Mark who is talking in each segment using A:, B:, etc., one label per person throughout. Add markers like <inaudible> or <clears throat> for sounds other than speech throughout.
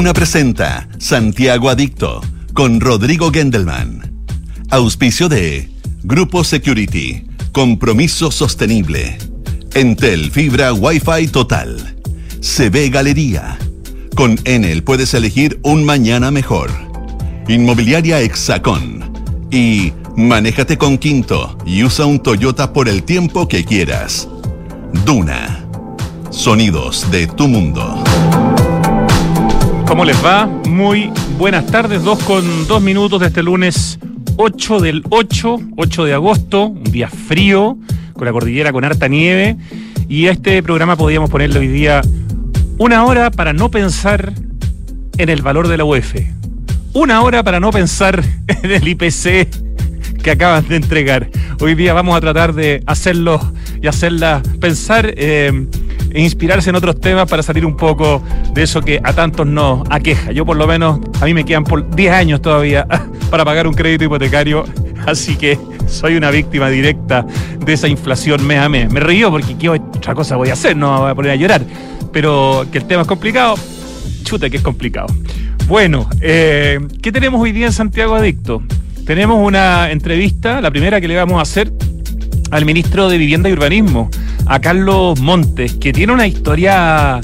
A: Duna presenta Santiago Adicto con Rodrigo Gendelman. Auspicio de Grupo Security. Compromiso sostenible. Entel Fibra Wi-Fi Total. CB Galería. Con Enel puedes elegir un mañana mejor. Inmobiliaria Hexacón. Y manéjate con Quinto y usa un Toyota por el tiempo que quieras. Duna. Sonidos de tu mundo.
B: ¿Cómo les va? Muy buenas tardes, dos con dos minutos de este lunes 8 del 8, 8 de agosto, un día frío, con la cordillera con harta nieve. Y a este programa podríamos ponerle hoy día una hora para no pensar en el valor de la UEF. Una hora para no pensar <laughs> en el IPC que acaban de entregar. Hoy día vamos a tratar de hacerlo y hacerla pensar. Eh, e inspirarse en otros temas para salir un poco de eso que a tantos nos aqueja. Yo por lo menos, a mí me quedan por 10 años todavía <laughs> para pagar un crédito hipotecario, así que soy una víctima directa de esa inflación mes a mes. Me río porque qué otra cosa voy a hacer, no me voy a poner a llorar, pero que el tema es complicado, chuta que es complicado. Bueno, eh, ¿qué tenemos hoy día en Santiago Adicto? Tenemos una entrevista, la primera que le vamos a hacer al ministro de Vivienda y Urbanismo, a Carlos Montes, que tiene una historia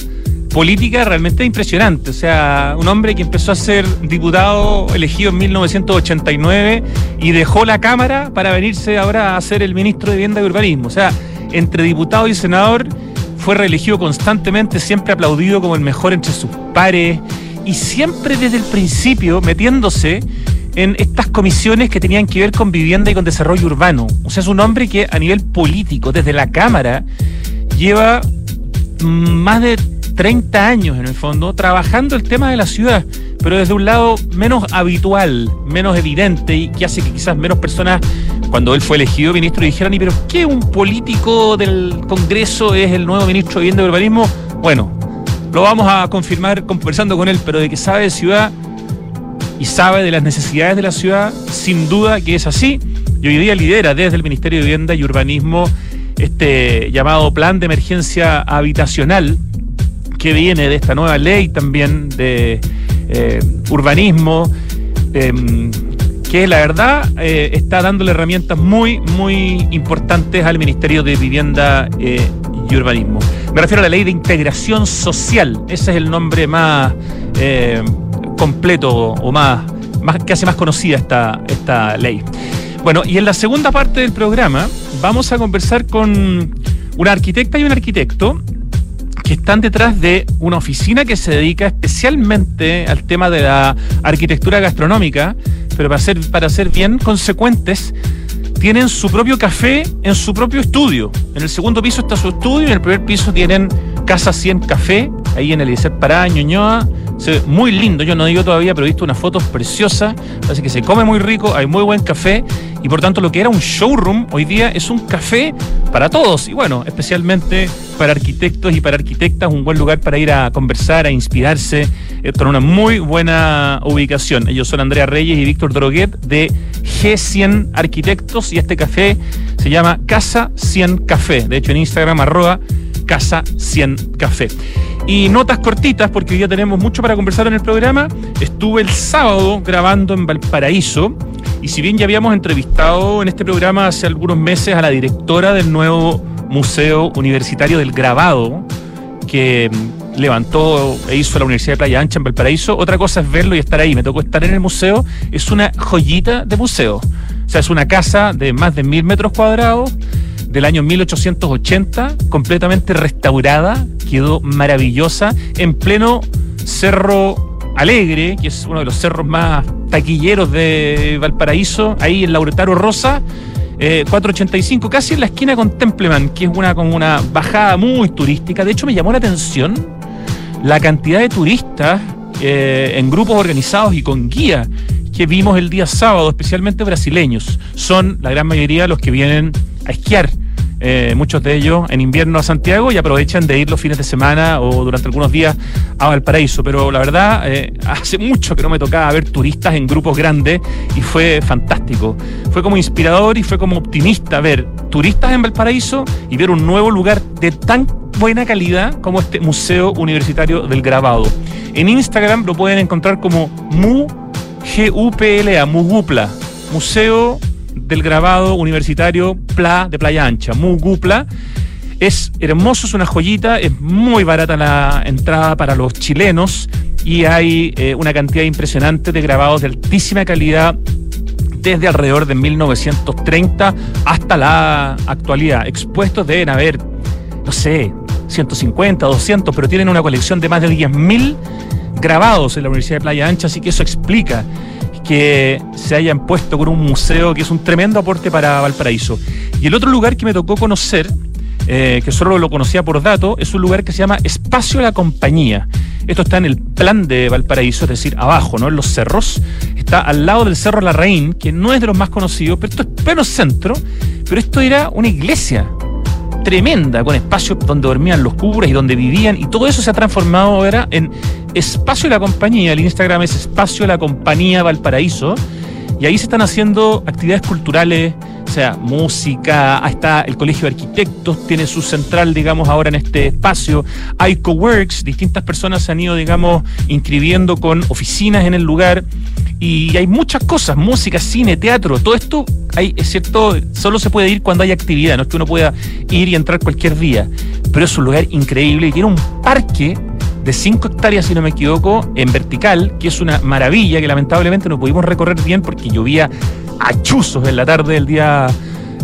B: política realmente impresionante. O sea, un hombre que empezó a ser diputado elegido en 1989 y dejó la Cámara para venirse ahora a ser el ministro de Vivienda y Urbanismo. O sea, entre diputado y senador fue reelegido constantemente, siempre aplaudido como el mejor entre sus pares y siempre desde el principio metiéndose en estas comisiones que tenían que ver con vivienda y con desarrollo urbano. O sea, es un hombre que a nivel político, desde la Cámara, lleva más de 30 años en el fondo trabajando el tema de la ciudad, pero desde un lado menos habitual, menos evidente y que hace que quizás menos personas, cuando él fue elegido ministro, dijeran, ¿y pero qué un político del Congreso es el nuevo ministro de Vivienda y Urbanismo? Bueno, lo vamos a confirmar conversando con él, pero de que sabe de ciudad y sabe de las necesidades de la ciudad, sin duda que es así. Y hoy día lidera desde el Ministerio de Vivienda y Urbanismo este llamado Plan de Emergencia Habitacional, que viene de esta nueva ley también de eh, urbanismo, em, que la verdad eh, está dándole herramientas muy, muy importantes al Ministerio de Vivienda eh, y Urbanismo. Me refiero a la ley de integración social, ese es el nombre más completo o más, más que más conocida esta, esta ley. Bueno, y en la segunda parte del programa vamos a conversar con una arquitecta y un arquitecto que están detrás de una oficina que se dedica especialmente al tema de la arquitectura gastronómica, pero para ser, para ser bien consecuentes, tienen su propio café en su propio estudio. En el segundo piso está su estudio y en el primer piso tienen Casa 100 Café, ahí en el Eliezer Pará, Ñuñoa, se ve muy lindo, yo no digo todavía, pero he visto unas fotos preciosas, así que se come muy rico, hay muy buen café. Y por tanto lo que era un showroom hoy día es un café para todos. Y bueno, especialmente para arquitectos y para arquitectas, un buen lugar para ir a conversar, a inspirarse, esto en una muy buena ubicación. Ellos son Andrea Reyes y Víctor Droguet de G100 Arquitectos y este café se llama Casa 100 Café, de hecho en Instagram arroba Casa 100 Café. Y notas cortitas, porque hoy ya tenemos mucho para conversar en el programa. Estuve el sábado grabando en Valparaíso. Y si bien ya habíamos entrevistado en este programa hace algunos meses a la directora del nuevo Museo Universitario del Grabado, que levantó e hizo la Universidad de Playa Ancha en Valparaíso, otra cosa es verlo y estar ahí. Me tocó estar en el museo. Es una joyita de museo. O sea, es una casa de más de mil metros cuadrados del año 1880, completamente restaurada, quedó maravillosa, en pleno Cerro Alegre, que es uno de los cerros más taquilleros de Valparaíso, ahí en Lauretaro Rosa. 485, eh, casi en la esquina con Templeman, que es una, como una bajada muy turística. De hecho, me llamó la atención la cantidad de turistas eh, en grupos organizados y con guía que vimos el día sábado, especialmente brasileños. Son la gran mayoría los que vienen a esquiar eh, muchos de ellos en invierno a Santiago y aprovechan de ir los fines de semana o durante algunos días a Valparaíso. Pero la verdad, eh, <laughs> hace mucho que no me tocaba ver turistas en grupos grandes y fue fantástico. Fue como inspirador y fue como optimista ver turistas en Valparaíso y ver un nuevo lugar de tan buena calidad como este Museo Universitario del Grabado. En Instagram lo pueden encontrar como MU GUPLA, MUGUPLA, Museo del Grabado Universitario PLA de Playa Ancha, MUGUPLA. Es hermoso, es una joyita, es muy barata la entrada para los chilenos y hay eh, una cantidad impresionante de grabados de altísima calidad desde alrededor de 1930 hasta la actualidad. Expuestos deben haber, no sé, 150, 200, pero tienen una colección de más de 10.000 grabados en la Universidad de Playa Ancha, así que eso explica que se hayan puesto con un museo que es un tremendo aporte para Valparaíso. Y el otro lugar que me tocó conocer, eh, que solo lo conocía por dato, es un lugar que se llama Espacio La Compañía. Esto está en el plan de Valparaíso, es decir, abajo, ¿no? En los cerros. Está al lado del Cerro Larraín, que no es de los más conocidos, pero esto es pleno centro. Pero esto era una iglesia tremenda, con espacios donde dormían los curas y donde vivían, y todo eso se ha transformado ahora en Espacio La Compañía. El Instagram es Espacio La Compañía Valparaíso, y ahí se están haciendo actividades culturales, o sea, música, está el Colegio de Arquitectos, tiene su central, digamos, ahora en este espacio. Hay coworks, distintas personas se han ido, digamos, inscribiendo con oficinas en el lugar. Y hay muchas cosas, música, cine, teatro, todo esto, hay, es cierto, solo se puede ir cuando hay actividad, no es que uno pueda ir y entrar cualquier día, pero es un lugar increíble y tiene un parque de 5 hectáreas, si no me equivoco, en vertical, que es una maravilla que lamentablemente no pudimos recorrer bien porque llovía a chuzos en la tarde del día,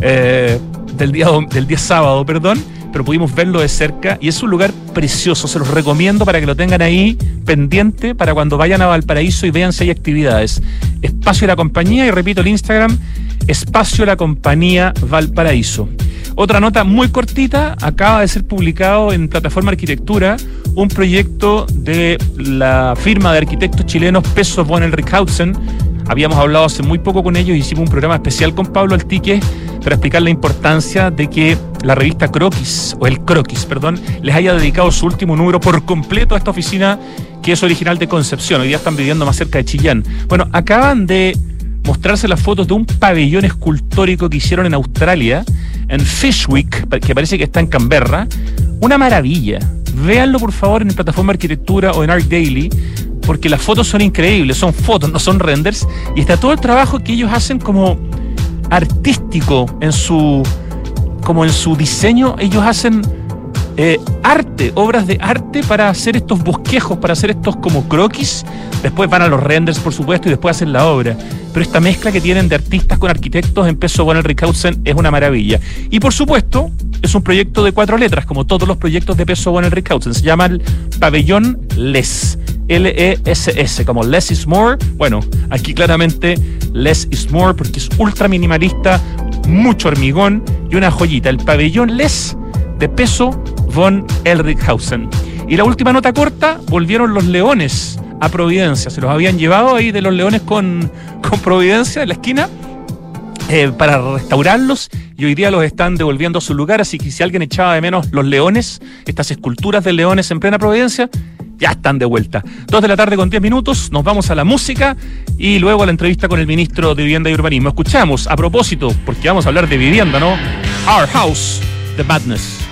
B: eh, del día, del día sábado, perdón pero pudimos verlo de cerca y es un lugar precioso, se los recomiendo para que lo tengan ahí pendiente para cuando vayan a Valparaíso y vean si hay actividades. Espacio La Compañía y repito el Instagram, Espacio La Compañía Valparaíso. Otra nota muy cortita, acaba de ser publicado en Plataforma Arquitectura un proyecto de la firma de arquitectos chilenos Peso von Rickhausen. Habíamos hablado hace muy poco con ellos, hicimos un programa especial con Pablo Altique para explicar la importancia de que la revista Croquis, o el Croquis, perdón, les haya dedicado su último número por completo a esta oficina que es original de Concepción. Hoy día están viviendo más cerca de Chillán. Bueno, acaban de mostrarse las fotos de un pabellón escultórico que hicieron en Australia, en Fishwick, que parece que está en Canberra. Una maravilla. Véanlo por favor en la plataforma Arquitectura o en Art Daily, porque las fotos son increíbles, son fotos, no son renders, y está todo el trabajo que ellos hacen como artístico en su como en su diseño ellos hacen eh, arte, obras de arte para hacer estos bosquejos, para hacer estos como croquis. Después van a los renders, por supuesto, y después hacen la obra. Pero esta mezcla que tienen de artistas con arquitectos en peso con el Rickhausen es una maravilla. Y por supuesto, es un proyecto de cuatro letras, como todos los proyectos de peso con el Rickhausen. Se llama el Pabellón Les. L-E-S-S, como Less is More. Bueno, aquí claramente Less is More porque es ultra minimalista, mucho hormigón y una joyita. El pabellón Les de peso von Elrichhausen. Y la última nota corta, volvieron los leones a Providencia. Se los habían llevado ahí de los leones con, con Providencia en la esquina eh, para restaurarlos y hoy día los están devolviendo a su lugar. Así que si alguien echaba de menos los leones, estas esculturas de leones en plena Providencia, ya están de vuelta. Dos de la tarde con diez minutos, nos vamos a la música y luego a la entrevista con el ministro de Vivienda y Urbanismo. Escuchamos, a propósito, porque vamos a hablar de vivienda, ¿no? Our House, The Madness.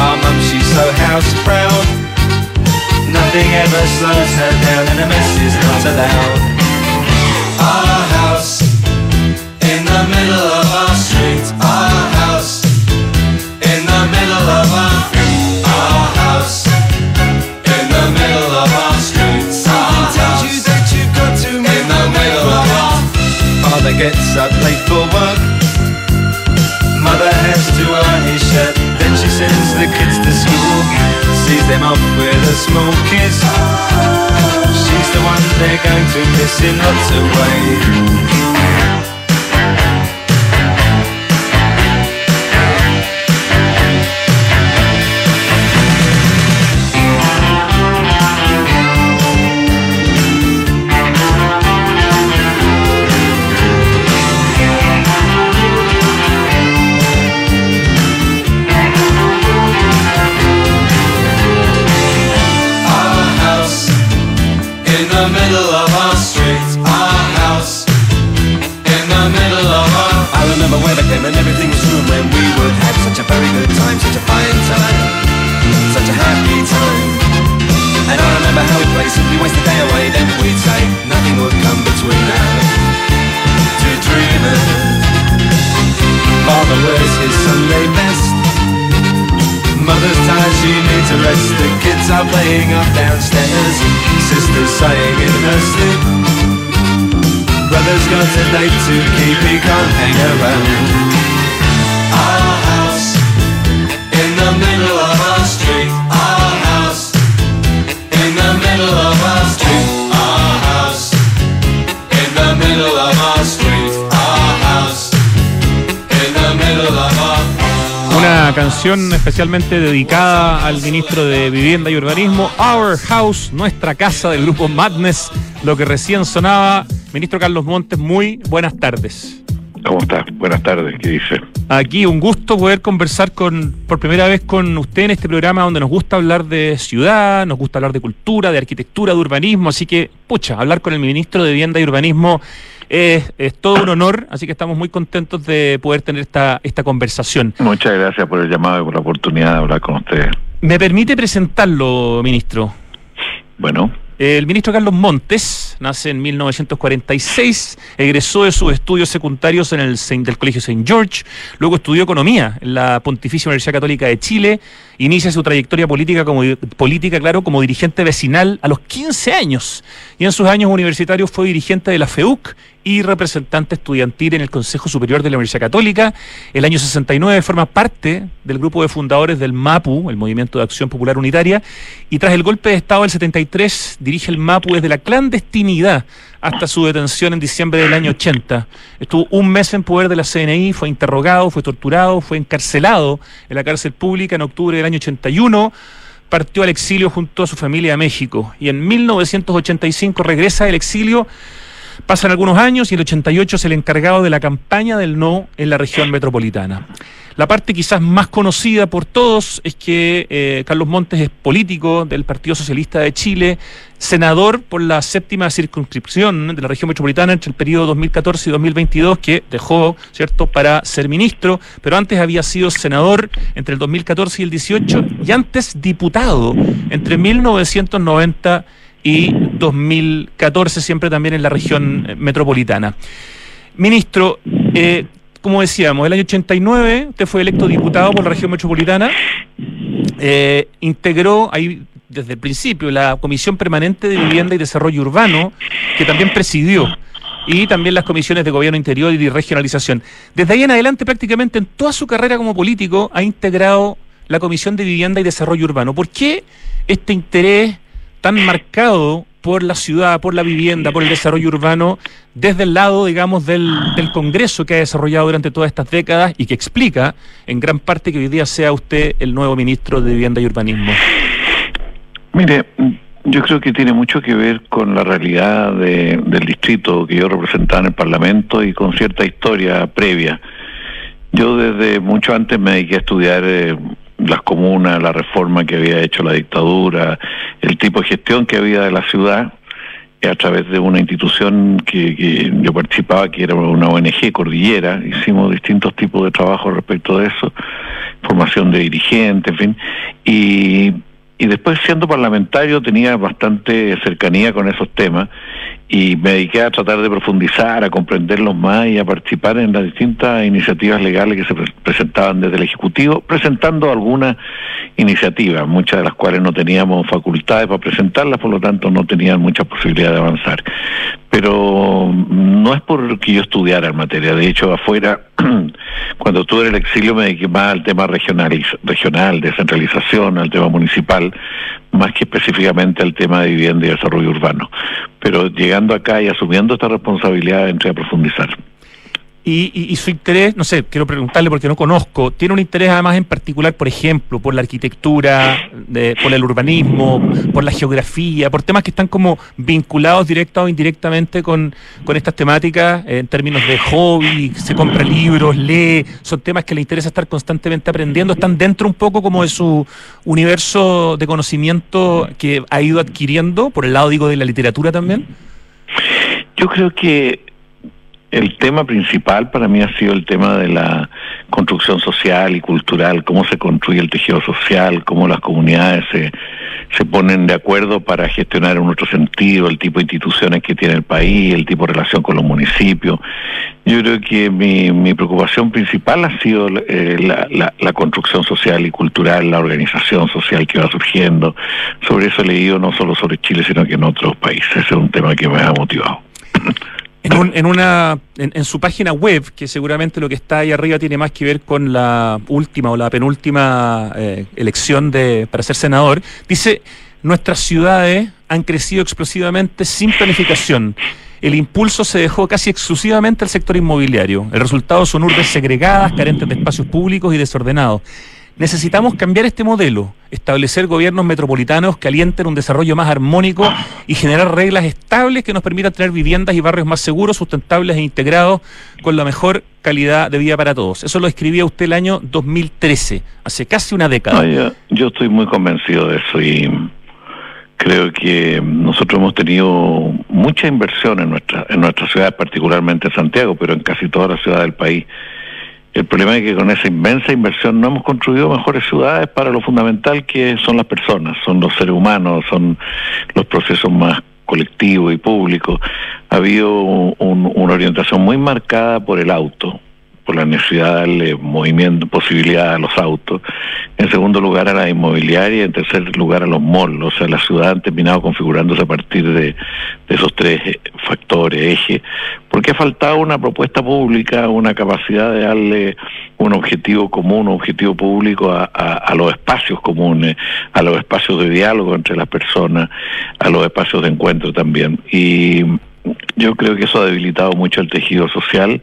B: Our mum, she's so house proud. Nothing ever slows her down, and a mess is not allowed. Our house in the middle of our street. Our house in the middle of our our house in the middle of our street. Tells you that you've got to in the middle of our
C: t-shirt. Sees them off with a small kiss. She's the one they're going to miss in lots of ways.
B: Especialmente dedicada al ministro de Vivienda y Urbanismo, Our House, nuestra casa del grupo Madness, lo que recién sonaba. Ministro Carlos Montes, muy buenas tardes.
D: ¿Cómo estás? Buenas tardes, ¿qué dice?
B: Aquí un gusto poder conversar con por primera vez con usted en este programa donde nos gusta hablar de ciudad, nos gusta hablar de cultura, de arquitectura, de urbanismo, así que, pucha, hablar con el ministro de Vivienda y Urbanismo es, todo un honor, así que estamos muy contentos de poder tener esta, esta conversación.
D: Muchas gracias por el llamado y por la oportunidad de hablar con ustedes.
B: ¿Me permite presentarlo, ministro?
D: Bueno.
B: El ministro Carlos Montes nace en 1946, egresó de sus estudios secundarios en el Colegio St. George, luego estudió economía en la Pontificia Universidad Católica de Chile, inicia su trayectoria política como política, claro, como dirigente vecinal a los 15 años y en sus años universitarios fue dirigente de la FEUC y representante estudiantil en el Consejo Superior de la Universidad Católica. El año 69 forma parte del grupo de fundadores del MAPU, el Movimiento de Acción Popular Unitaria, y tras el golpe de Estado del 73 dirige el MAPU desde la clandestinidad hasta su detención en diciembre del año 80. Estuvo un mes en poder de la CNI, fue interrogado, fue torturado, fue encarcelado en la cárcel pública en octubre del año 81 partió al exilio junto a su familia a México y en 1985 regresa del exilio Pasan algunos años y el 88 es el encargado de la campaña del no en la región metropolitana. La parte quizás más conocida por todos es que eh, Carlos Montes es político del Partido Socialista de Chile, senador por la séptima circunscripción de la región metropolitana entre el periodo 2014 y 2022, que dejó, ¿cierto?, para ser ministro, pero antes había sido senador entre el 2014 y el 18 y antes diputado entre 1990 y 2014, siempre también en la región eh, metropolitana. Ministro, eh, como decíamos, el año 89 usted fue electo diputado por la región metropolitana, eh, integró ahí desde el principio la Comisión Permanente de Vivienda y Desarrollo Urbano, que también presidió, y también las comisiones de Gobierno Interior y de Regionalización. Desde ahí en adelante, prácticamente en toda su carrera como político, ha integrado la Comisión de Vivienda y Desarrollo Urbano. ¿Por qué este interés tan marcado por la ciudad, por la vivienda, por el desarrollo urbano, desde el lado, digamos, del, Congreso que ha desarrollado durante todas estas décadas y que explica en gran parte que hoy día sea usted el nuevo ministro de Vivienda y Urbanismo?
D: Mire, yo creo que tiene mucho que ver con la realidad del distrito que yo representaba en el Parlamento y con cierta historia previa. Yo desde mucho antes me dediqué a estudiar eh, las comunas, la reforma que había hecho la dictadura, el tipo de gestión que había de la ciudad a través de una institución que, yo participaba, que era una ONG Cordillera, hicimos distintos tipos de trabajo respecto de eso, formación de dirigentes, en fin, y, y después siendo parlamentario tenía bastante cercanía con esos temas y me dediqué a tratar de profundizar, a comprenderlos más y a participar en las distintas iniciativas legales que se presentaban desde el Ejecutivo, presentando algunas iniciativas, muchas de las cuales no teníamos facultades para presentarlas, por lo tanto no tenían mucha posibilidad de avanzar. Pero no es porque yo estudiara en materia, de hecho afuera <clears throat> Cuando estuve en el exilio me dediqué más al tema regional, regional, descentralización, al tema municipal, más que específicamente al tema de vivienda y desarrollo urbano. Pero llegando acá y asumiendo esta responsabilidad entré a profundizar.
B: Y, su interés, no sé, quiero preguntarle porque no conozco, ¿tiene un interés además en particular, por ejemplo, por la arquitectura, por el urbanismo, por la geografía, por temas que están como vinculados directa o indirectamente con, estas temáticas en términos de hobby, se compra libros, lee, son temas que le interesa estar constantemente aprendiendo, están dentro un poco como de su universo de conocimiento que ha ido adquiriendo, por el lado digo de la literatura también?
D: Yo creo que el tema principal para mí ha sido el tema de la construcción social y cultural, cómo se construye el tejido social, cómo las comunidades se, se ponen de acuerdo para gestionar en otro sentido el tipo de instituciones que tiene el país, el tipo de relación con los municipios. Yo creo que mi, mi preocupación principal ha sido eh, la, la, construcción social y cultural, la organización social que va surgiendo. Sobre eso he leído no solo sobre Chile, sino que en otros países. Ese es un tema que me ha motivado. <clears throat>
B: En, una, en, su página web, que seguramente lo que está ahí arriba tiene más que ver con la última o la penúltima eh, elección de, para ser senador, dice, nuestras ciudades han crecido explosivamente sin planificación. El impulso se dejó casi exclusivamente al sector inmobiliario. El resultado son urbes segregadas, carentes de espacios públicos y desordenados. Necesitamos cambiar este modelo, establecer gobiernos metropolitanos que alienten un desarrollo más armónico y generar reglas estables que nos permitan tener viviendas y barrios más seguros, sustentables e integrados con la mejor calidad de vida para todos. Eso lo escribía usted el año 2013, hace casi una década.
D: yo, estoy muy convencido de eso y creo que nosotros hemos tenido mucha inversión en nuestra, en nuestra ciudad, particularmente en Santiago, pero en casi toda la ciudad del país el problema es que con esa inmensa inversión no hemos construido mejores ciudades para lo fundamental que son las personas, son los seres humanos, son los procesos más colectivos y públicos. Ha habido una orientación muy marcada por el auto, por la necesidad de darle movimiento, posibilidad a los autos. En segundo lugar a la inmobiliaria en tercer lugar a los malls. O sea, la ciudad ha terminado configurándose a partir de, esos tres eh, factores, ejes, porque ha faltado una propuesta pública, una capacidad de darle un objetivo común, un objetivo público a, los espacios comunes, a los espacios de diálogo entre las personas, a los espacios de encuentro también. Y yo creo que eso ha debilitado mucho el tejido social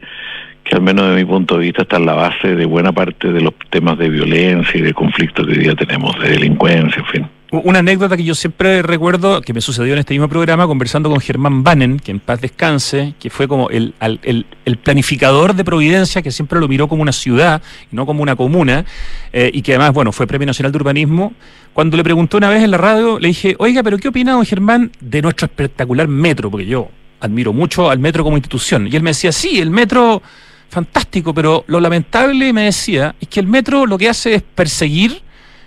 D: que al menos de mi punto de vista está en la base de buena parte de los temas de violencia y de conflictos que hoy día tenemos, de delincuencia, en fin.
B: Una anécdota que yo siempre recuerdo, que me sucedió en este mismo programa, conversando con Germán Bannen, que en paz descanse, que fue como el, el, planificador de Providencia, que siempre lo miró como una ciudad no como una comuna, eh, y que además, bueno, fue Premio Nacional de Urbanismo. Cuando le preguntó una vez en la radio, le dije, oiga, pero ¿qué opina don Germán de nuestro espectacular metro? Porque yo admiro mucho al metro como institución. Y él me decía, sí, el metro fantástico, pero lo lamentable, me decía, es que el metro lo que hace es perseguir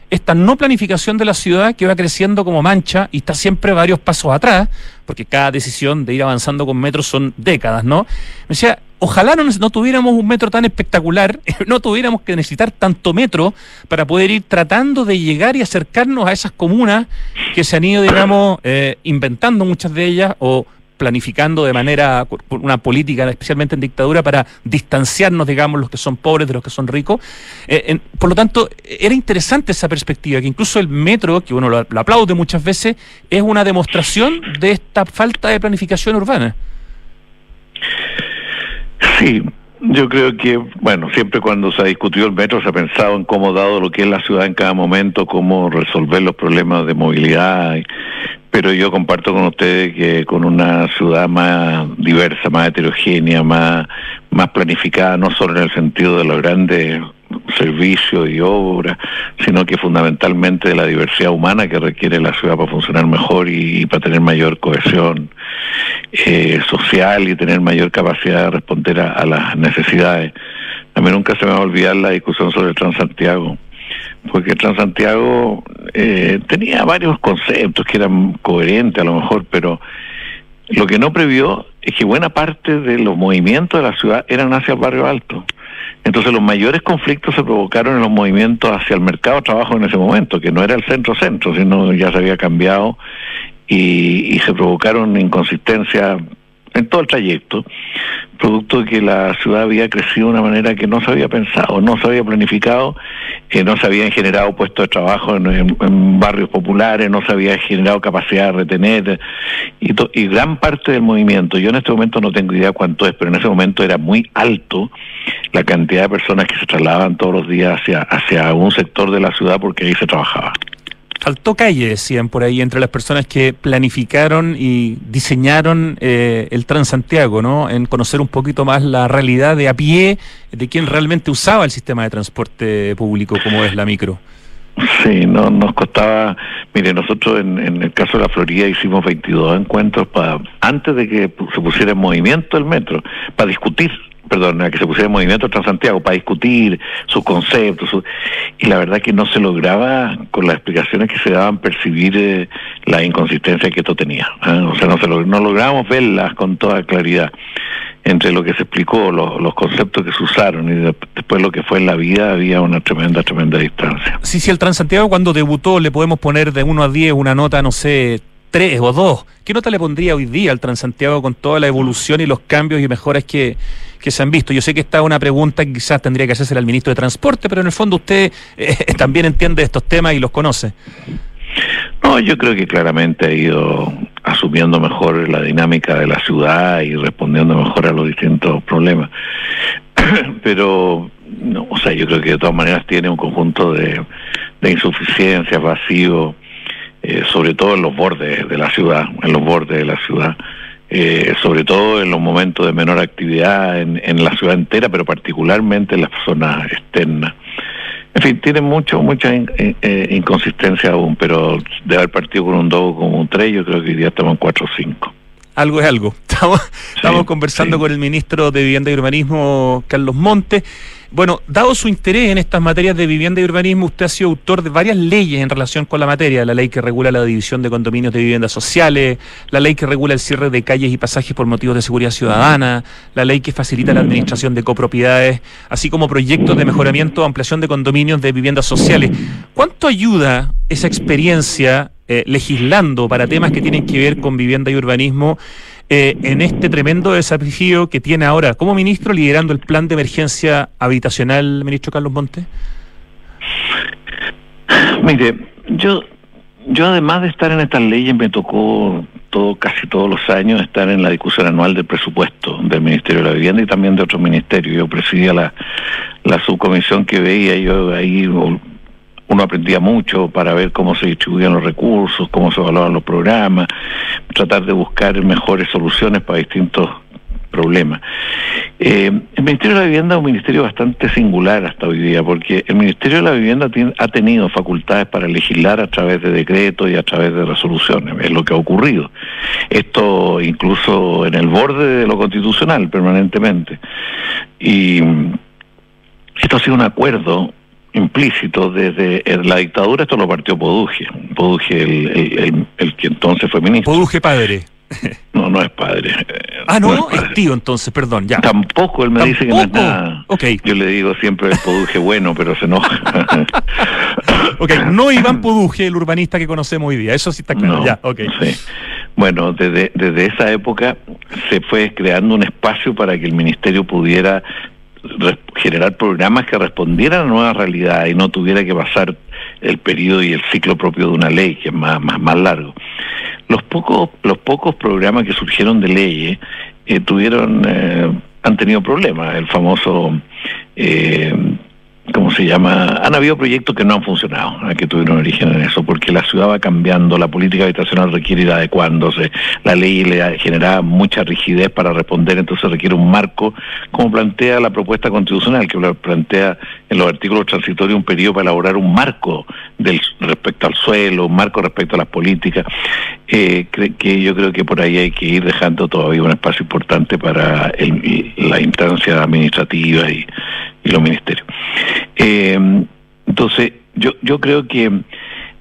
B: esta no planificación de la ciudad que va creciendo como mancha y está siempre varios pasos atrás, porque cada decisión de ir avanzando con metro son décadas, ¿no? Me decía, ojalá no, tuviéramos un metro tan espectacular, <laughs> no tuviéramos que necesitar tanto metro para poder ir tratando de llegar y acercarnos a esas comunas que se han ido, digamos, eh, inventando muchas de ellas o planificando de manera, una política, especialmente en dictadura, para distanciarnos, digamos, los que son pobres de los que son ricos. Eh, por lo tanto, era interesante esa perspectiva, que incluso el metro, que uno lo, aplaude muchas veces, es una demostración de esta falta de planificación urbana.
D: Sí, yo creo que, bueno, siempre cuando se ha discutido el metro se ha pensado en cómo, dado lo que es la ciudad en cada momento, cómo resolver los problemas de movilidad pero yo comparto con ustedes que con una ciudad más diversa, más heterogénea, más, más planificada, no solo en el sentido de los grandes servicios y obras, sino que fundamentalmente de la diversidad humana que requiere la ciudad para funcionar mejor y, para tener mayor cohesión eh, social y tener mayor capacidad de responder a, a las necesidades. A mí nunca se me va a olvidar la discusión sobre el Transantiago porque Transantiago eh, tenía varios conceptos que eran coherentes a lo mejor, pero lo que no previó es que buena parte de los movimientos de la ciudad eran hacia el barrio alto. Entonces los mayores conflictos se provocaron en los movimientos hacia el mercado de trabajo en ese momento, que no era el centro-centro, sino ya se había cambiado y, y se provocaron inconsistencias en todo el trayecto, producto de que la ciudad había crecido de una manera que no se había pensado, no se había planificado, que no se habían generado puestos de trabajo en, barrios populares, no se había generado capacidad de retener, y, y gran parte del movimiento, yo en este momento no tengo idea cuánto es, pero en ese momento era muy alto la cantidad de personas que se trasladaban todos los días hacia, hacia un sector de la ciudad porque ahí se trabajaba.
B: Faltó calle, decían por ahí, entre las personas que planificaron y diseñaron eh, el Transantiago, ¿no? En conocer un poquito más la realidad de a pie de quien realmente usaba el sistema de transporte público como es la micro.
D: Sí, no, nos costaba, mire, nosotros en, en el caso de la Florida hicimos 22 encuentros para antes de que se pusiera en movimiento el metro, para discutir perdón, a que se pusiera en movimiento Transantiago para discutir sus conceptos. y la verdad que no se lograba, con las explicaciones que se daban, percibir eh, la inconsistencia que esto tenía. ¿eh? O sea, no, se no logramos verlas con toda claridad entre lo que se explicó, los conceptos que se usaron y después lo que fue en la vida, había una tremenda, tremenda distancia.
B: Sí, sí, el Transantiago cuando debutó le podemos poner de 1 a 10 una nota, no sé, tres o dos. ¿Qué nota le pondría hoy día al Transantiago con toda la evolución y los cambios y mejoras que, se han visto? Yo sé que esta es una pregunta que quizás tendría que hacerse al ministro de Transporte, pero en el fondo usted eh, <laughs> también entiende estos temas y los conoce.
D: No, yo creo que claramente ha ido asumiendo mejor la dinámica de la ciudad y respondiendo mejor a los distintos problemas. <clears throat> pero, no, o sea, yo creo que de todas maneras tiene un conjunto de, de insuficiencias, vacíos eh, sobre todo en los bordes de la ciudad, en los bordes de la ciudad, eh, sobre todo en los momentos de menor actividad en, en la ciudad entera, pero particularmente en las zonas externas. En fin, tiene mucho, mucha eh, inconsistencia aún, pero de haber partido con un 2 o con un 3, yo creo que hoy día estamos en 4 o 5
B: algo es algo. <laughs> Estamos, estamos conversando con el ministro de Vivienda y Urbanismo, Carlos Montes. Bueno, dado su interés en estas materias de vivienda y urbanismo, usted ha sido autor de varias leyes en relación con la materia, la ley que regula la división de condominios de viviendas sociales, la ley que regula el cierre de calles y pasajes por motivos de seguridad ciudadana, la ley que facilita la administración de copropiedades, así como proyectos de mejoramiento o ampliación de condominios de viviendas sociales. ¿Cuánto ayuda esa experiencia eh, legislando para temas que tienen que ver con vivienda y urbanismo? Eh, en este tremendo desafío que tiene ahora como ministro liderando el plan de emergencia habitacional, ministro Carlos Monte?
D: Mire, yo, yo además de estar en estas leyes me tocó todo, casi todos los años estar en la discusión anual del presupuesto del Ministerio de la Vivienda y también de otros ministerios. Yo presidía la, la subcomisión que veía, yo ahí uno aprendía mucho para ver cómo se distribuían los recursos, cómo se evaluaban los programas, tratar de buscar mejores soluciones para distintos problemas. Eh, el Ministerio de la Vivienda es un ministerio bastante singular hasta hoy día, porque el Ministerio de la Vivienda ha tenido facultades para legislar a través de decretos y a través de resoluciones, es lo que ha ocurrido. Esto incluso en el borde de lo constitucional permanentemente. Y esto ha sido un acuerdo implícito desde la dictadura, esto lo partió Poduje, Poduje el, el, que entonces fue ministro.
B: Poduje padre.
D: No, no es padre.
B: Ah, no, es, tío entonces, perdón, ya.
D: Tampoco, él me dice que no es nada. Okay. Yo le digo siempre el Poduje bueno, pero se enoja. <laughs>
B: ok, no Iván Poduje, el urbanista que conocemos hoy día, eso sí está claro, ya, ok. Sí.
D: Bueno, desde, desde esa época se fue creando un espacio para que el ministerio pudiera generar programas que respondieran a la nueva realidad y no tuviera que pasar el periodo y el ciclo propio de una ley, que es más, más, más largo. Los pocos, los pocos programas que surgieron de leyes eh, tuvieron, eh, han tenido problemas. El famoso eh, ¿cómo se llama? Han habido proyectos que no han funcionado, que tuvieron origen en eso, porque la ciudad va cambiando, la política habitacional requiere ir adecuándose, la ley le genera mucha rigidez para responder, entonces requiere un marco, como plantea la propuesta constitucional, que plantea en los artículos transitorios un periodo para elaborar un marco del respecto al suelo, un marco respecto a las políticas, eh, que yo creo que por ahí hay que ir dejando todavía un espacio importante para la instancia administrativa y, y los ministerios. Eh, entonces, yo, yo creo que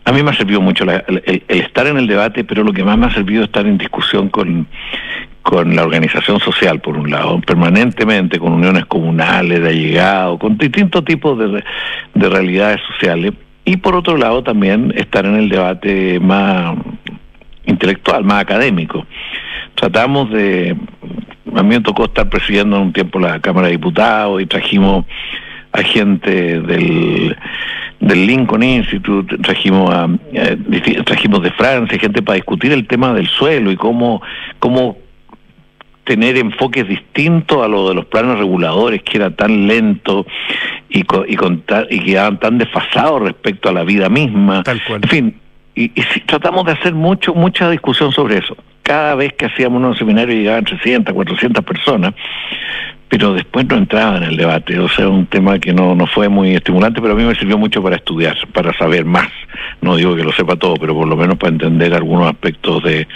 D: a mí me ha servido mucho el, estar en el debate, pero lo que más me ha servido es estar en discusión con, con la organización social, por un lado, permanentemente, con uniones comunales de allegado, con distintos tipos de, de realidades sociales, y por otro lado también estar en el debate más intelectual, más académico. tratamos de, a mí me tocó estar presidiendo en un tiempo la Cámara de Diputados y trajimos a gente del del Lincoln Institute, trajimos a, trajimos de Francia, gente para discutir el tema del suelo y cómo, cómo tener enfoques distintos a lo de los planes reguladores, que era tan lento y, y, y quedaban tan desfasados respecto a la vida misma. En fin, y, y tratamos de hacer mucho mucha discusión sobre eso. Cada vez que hacíamos un seminario llegaban 300, 400 personas, pero después no entraba en el debate, o sea, un tema que no, no fue muy estimulante, pero a mí me sirvió mucho para estudiar, para saber más. No digo que lo sepa todo, pero por lo menos para entender algunos aspectos de,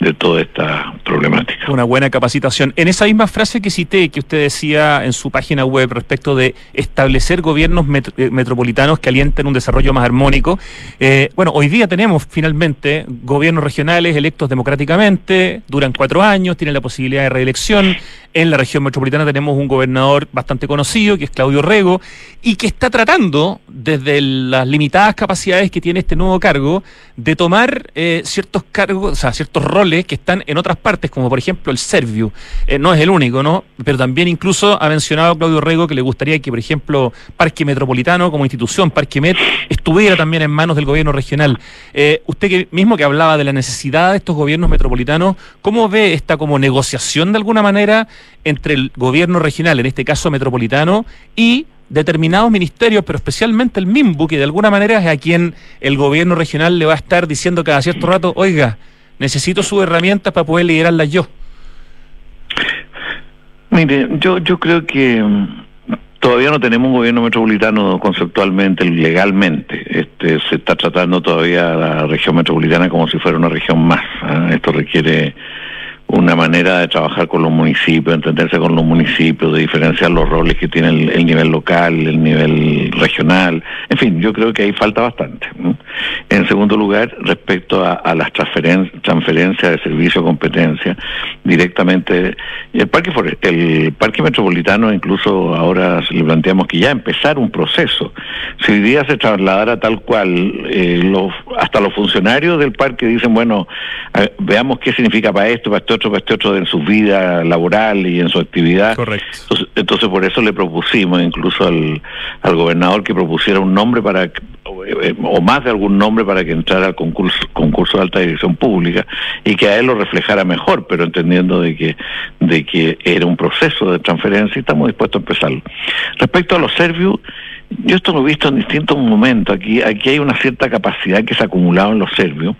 D: de toda esta problemática.
B: Una buena capacitación. En esa misma frase que cité, que usted decía en su página web respecto de establecer gobiernos eh, metropolitanos que alienten un desarrollo más armónico, eh, bueno, hoy día tenemos finalmente gobiernos regionales electos democráticamente, duran cuatro años, tienen la posibilidad de reelección. En la región metropolitana tenemos un gobernador bastante conocido, que es Claudio Rego, y que está tratando, desde las limitadas capacidades que tiene este nuevo cargo, de tomar eh, ciertos cargos, o sea, ciertos roles que están en otras partes, como por ejemplo el Serviu. Eh, no es el único, ¿no? Pero también incluso ha mencionado Claudio Rego que le gustaría que, por ejemplo, Parque Metropolitano como institución, Parque Met, estuviera también en manos del gobierno regional. Eh, usted que, mismo que hablaba de la necesidad de estos gobiernos metropolitanos, ¿cómo ve esta como negociación de alguna manera entre el gobierno regional, en este caso metropolitano, y determinados ministerios, pero especialmente el MIMBU, que de alguna manera es a quien el gobierno regional le va a estar diciendo cada cierto rato, oiga, necesito sus herramientas para poder liderarlas yo.
D: Mire, yo, yo creo que mm, todavía no tenemos un gobierno metropolitano conceptualmente, legalmente. Este, se está tratando todavía la región metropolitana como si fuera una región más. ¿ah? Esto requiere una manera de trabajar con los municipios, entenderse con los municipios, de diferenciar los roles que tiene el, nivel local, el nivel regional. En fin, yo creo que ahí falta bastante. En segundo lugar, respecto a, las transferencias de servicio competencia, directamente, el parque, el parque metropolitano, incluso ahora le planteamos que ya empezar un proceso. Si hoy día se trasladara tal cual, eh, los, hasta los funcionarios del parque dicen, bueno, veamos qué significa para esto, para esto otro, este otro en su vida laboral y en su actividad.
B: Correcto.
D: Entonces, por eso le propusimos incluso al, al gobernador que propusiera un nombre para o más de algún nombre para que entrara al concurso, concurso de alta dirección pública y que a él lo reflejara mejor, pero entendiendo de que, de que era un proceso de transferencia y estamos dispuestos a empezarlo. Respecto a los serbios, yo esto lo he visto en distintos momentos. Aquí, aquí hay una cierta capacidad que se ha acumulado en los serbios,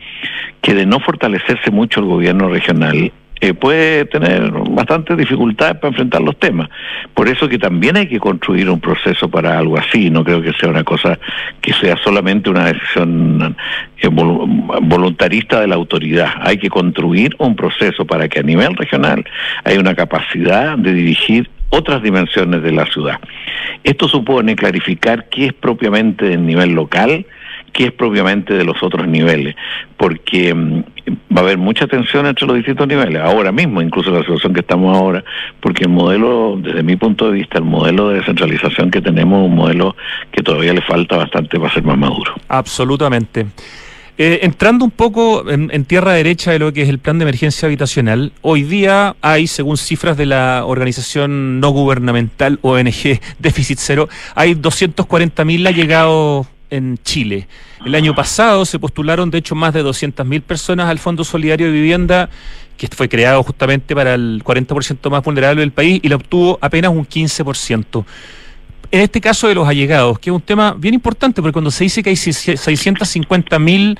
D: que de no fortalecerse mucho el gobierno regional, eh, puede tener bastantes dificultades para enfrentar los temas. Por eso que también hay que construir un proceso para algo así, no creo que sea una cosa que sea solamente una decisión eh, voluntarista de la autoridad. Hay que construir un proceso para que a nivel regional haya una capacidad de dirigir otras dimensiones de la ciudad. Esto supone clarificar qué es propiamente del nivel local, qué es propiamente de los otros niveles, porque mm, va a haber mucha tensión entre los distintos niveles, ahora mismo, incluso la situación que estamos ahora, porque el modelo, desde mi punto de vista, el modelo de descentralización que tenemos es un modelo que todavía le falta bastante para ser más maduro.
B: Absolutamente. Eh, entrando un poco en, en, tierra derecha de lo que es el plan de emergencia habitacional, hoy día hay, según cifras de la organización no gubernamental ONG <laughs> Déficit Cero, hay 240.000 allegados en Chile. El año pasado se postularon, de hecho, más de 200.000 personas al Fondo Solidario de Vivienda, que fue creado justamente para el 40% más vulnerable del país y lo obtuvo apenas un 15%. En este caso de los allegados, que es un tema bien importante, porque cuando se dice que hay 650.000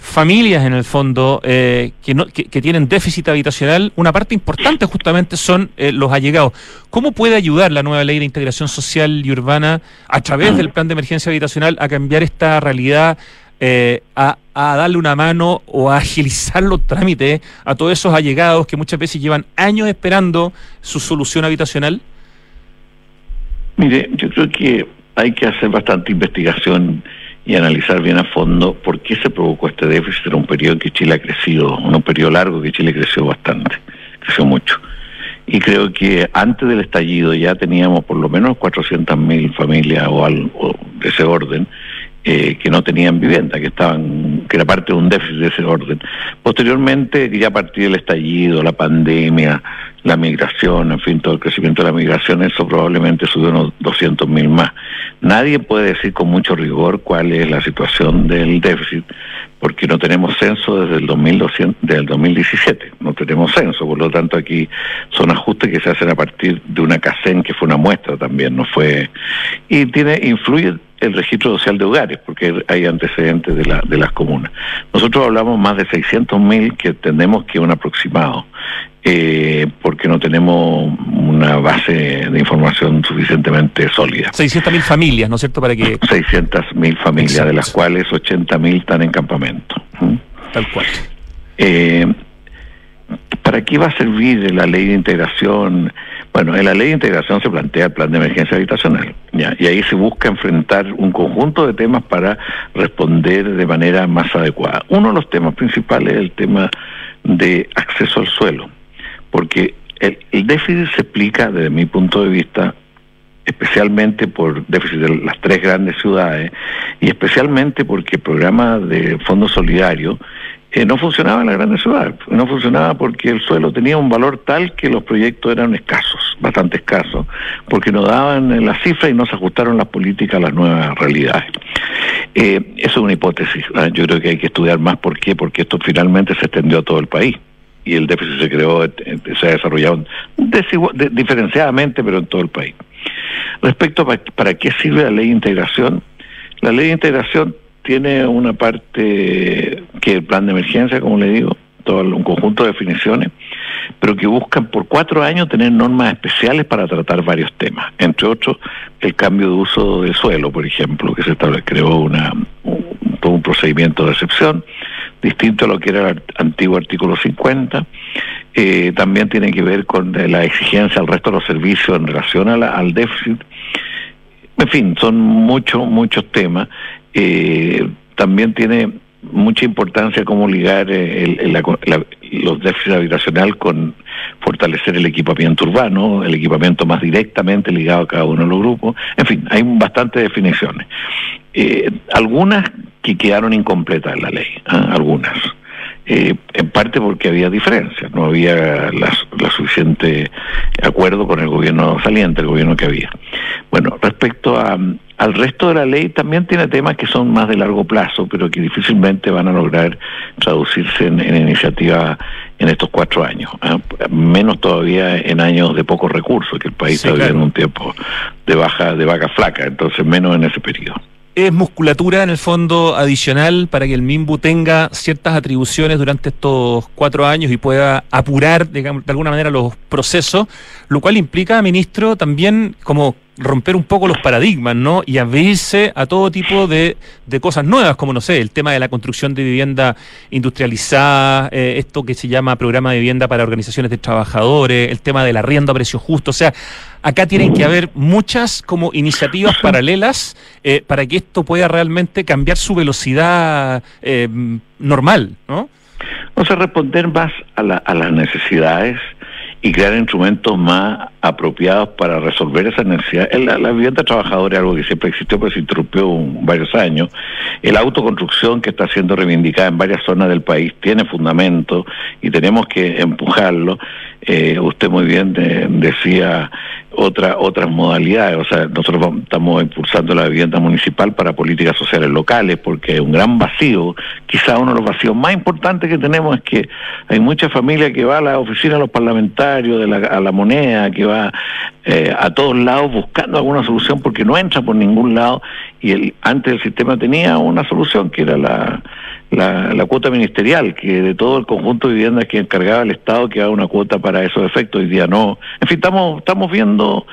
B: familias en el fondo eh, que, no, que, tienen déficit habitacional, una parte importante justamente son eh, los allegados. ¿Cómo puede ayudar la nueva ley de integración social y urbana a través del plan de emergencia habitacional a cambiar esta realidad, eh, a, a, darle una mano o a agilizar los trámites a todos esos allegados que muchas veces llevan años esperando su solución habitacional?
D: Mire, yo creo que hay que hacer bastante investigación y analizar bien a fondo por qué se provocó este déficit en un periodo en que Chile ha crecido, un periodo largo que Chile creció bastante, creció mucho. Y creo que antes del estallido ya teníamos por lo menos 400.000 familias o algo de ese orden eh, que no tenían vivienda, que estaban, que era parte de un déficit de ese orden. Posteriormente, ya a partir del estallido, la pandemia, la migración, en fin, todo el crecimiento de la migración, eso probablemente subió unos 200 mil más. Nadie puede decir con mucho rigor cuál es la situación del déficit, porque no tenemos censo desde el 2200, del 2017, no tenemos censo, por lo tanto aquí son ajustes que se hacen a partir de una CACEN que fue una muestra también, no fue y tiene influye el registro social de hogares, porque hay antecedentes de, la, de las comunas. Nosotros hablamos más de 600.000 que entendemos que un aproximado, eh, porque no tenemos una base de información suficientemente sólida.
B: 600.000 familias, ¿no es cierto? Para que <clears throat>
D: 600.000 familias,
B: Exacto.
D: de las cuales 80.000 están en campamento. ¿Mm?
B: Tal cual.
D: Eh, ¿Para qué va a servir la ley de integración? Bueno, en la ley de integración se plantea el plan de emergencia habitacional, ¿ya? y ahí se busca enfrentar un conjunto de temas para responder de manera más adecuada. Uno de los temas principales es el tema de acceso al suelo, porque el, déficit se explica, desde mi punto de vista, especialmente por déficit de las tres grandes ciudades y especialmente porque el programa de Fondo Solidario eh, no funcionaba en las grandes ciudades. No funcionaba porque el suelo tenía un valor tal que los proyectos eran escasos, bastante escasos, porque no daban eh, las cifras y no se ajustaron las políticas a las nuevas realidades. Eh, eso es una hipótesis. ¿ah? Yo creo que hay que estudiar más por qué, porque esto finalmente se extendió a todo el país y el déficit se creó, eh, se ha desarrollado desigua- de- diferenciadamente, pero en todo el país. Respecto a pa- para qué sirve la ley de integración, la ley de integración tiene una parte que el plan de emergencia, como le digo, todo un conjunto de definiciones, pero que buscan por cuatro años tener normas especiales para tratar varios temas, entre otros el cambio de uso del suelo, por ejemplo, que se creó una, un, todo un procedimiento de excepción, distinto a lo que era el antiguo artículo 50. Eh, también tiene que ver con la exigencia al resto de los servicios en relación a la- al déficit. En fin, son muchos, muchos temas. Eh, también tiene mucha importancia cómo ligar eh, el- el- la- la- los déficits habitacional con fortalecer el equipamiento urbano, el equipamiento más directamente ligado a cada uno de los grupos. En fin, hay bastantes definiciones. Eh, algunas que quedaron incompletas en la ley, ¿ah? algunas. Eh, en parte porque había diferencias, no había la, la suficiente acuerdo con el gobierno saliente, el gobierno que había. Bueno, respecto a, al resto de la ley, también tiene temas que son más de largo plazo, pero que difícilmente van a lograr traducirse en, en iniciativa en estos cuatro años, ¿ah? menos todavía en años de pocos recursos, que el país
B: Sí,
D: está viviendo
B: claro.
D: un tiempo de baja, de vaca flaca, entonces menos en ese periodo.
B: es musculatura en el fondo adicional para que el MIMBU tenga ciertas atribuciones durante estos cuatro años y pueda apurar, digamos, de alguna manera los procesos, lo cual implica, ministro, también como romper un poco los paradigmas, ¿no? Y abrirse a todo tipo de, de cosas nuevas, como no sé, el tema de la construcción de vivienda industrializada, eh, esto que se llama programa de vivienda para organizaciones de trabajadores, el tema del arriendo a precio justo, o sea, acá tienen que haber muchas como iniciativas <coughs> paralelas eh, para que esto pueda realmente cambiar su velocidad eh, normal, ¿no?
D: O sea, responder más a, la- a las necesidades y crear instrumentos más apropiados para resolver esas necesidades. La, la vivienda trabajadora es algo que siempre existió, pero se interrumpió un- varios años. La autoconstrucción que está siendo reivindicada en varias zonas del país tiene fundamento y tenemos que empujarlo. Eh, usted muy bien eh, decía otra, otras modalidades, o sea, nosotros vamos- estamos impulsando la vivienda municipal para políticas sociales locales porque hay un gran vacío, quizá uno de los vacíos más importantes que tenemos es que hay mucha familia que va a la oficina de los parlamentarios, de la, a la moneda, que va eh, a todos lados buscando alguna solución porque no entra por ningún lado y el, antes el sistema tenía una solución que era la, la, la cuota ministerial, que de todo el conjunto de viviendas que encargaba el Estado que una cuota para esos efectos, hoy día no. En fin, estamos, estamos viendo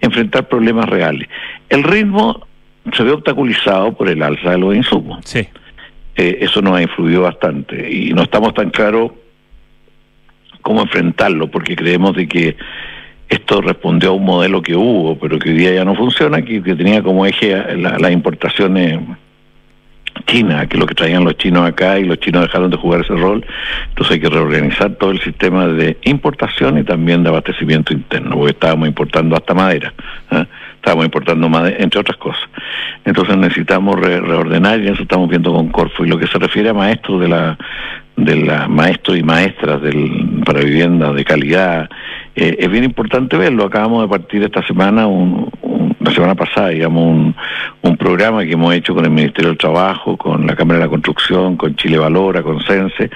D: enfrentar problemas reales. El ritmo se ve obstaculizado por el alza de los insumos.
B: Sí.
D: Eh, eso nos ha influido bastante y no estamos tan claros cómo enfrentarlo, porque creemos de que esto respondió a un modelo que hubo, pero que hoy día ya no funciona, que, tenía como eje la- las importaciones chinas, que lo que traían los chinos acá y los chinos dejaron de jugar ese rol, entonces hay que reorganizar todo el sistema de importación y también de abastecimiento interno, porque estábamos importando hasta madera, ¿ah? estábamos importando madera, entre otras cosas. Entonces necesitamos reordenar y eso estamos viendo con Corfo. Y lo que se refiere a maestros de la de la maestros y maestras del, para vivienda de calidad, eh, es bien importante verlo. Acabamos de partir esta semana un, la semana pasada, digamos, un, programa que hemos hecho con el Ministerio del Trabajo, con la Cámara de la Construcción, con Chile Valora, con CENSE,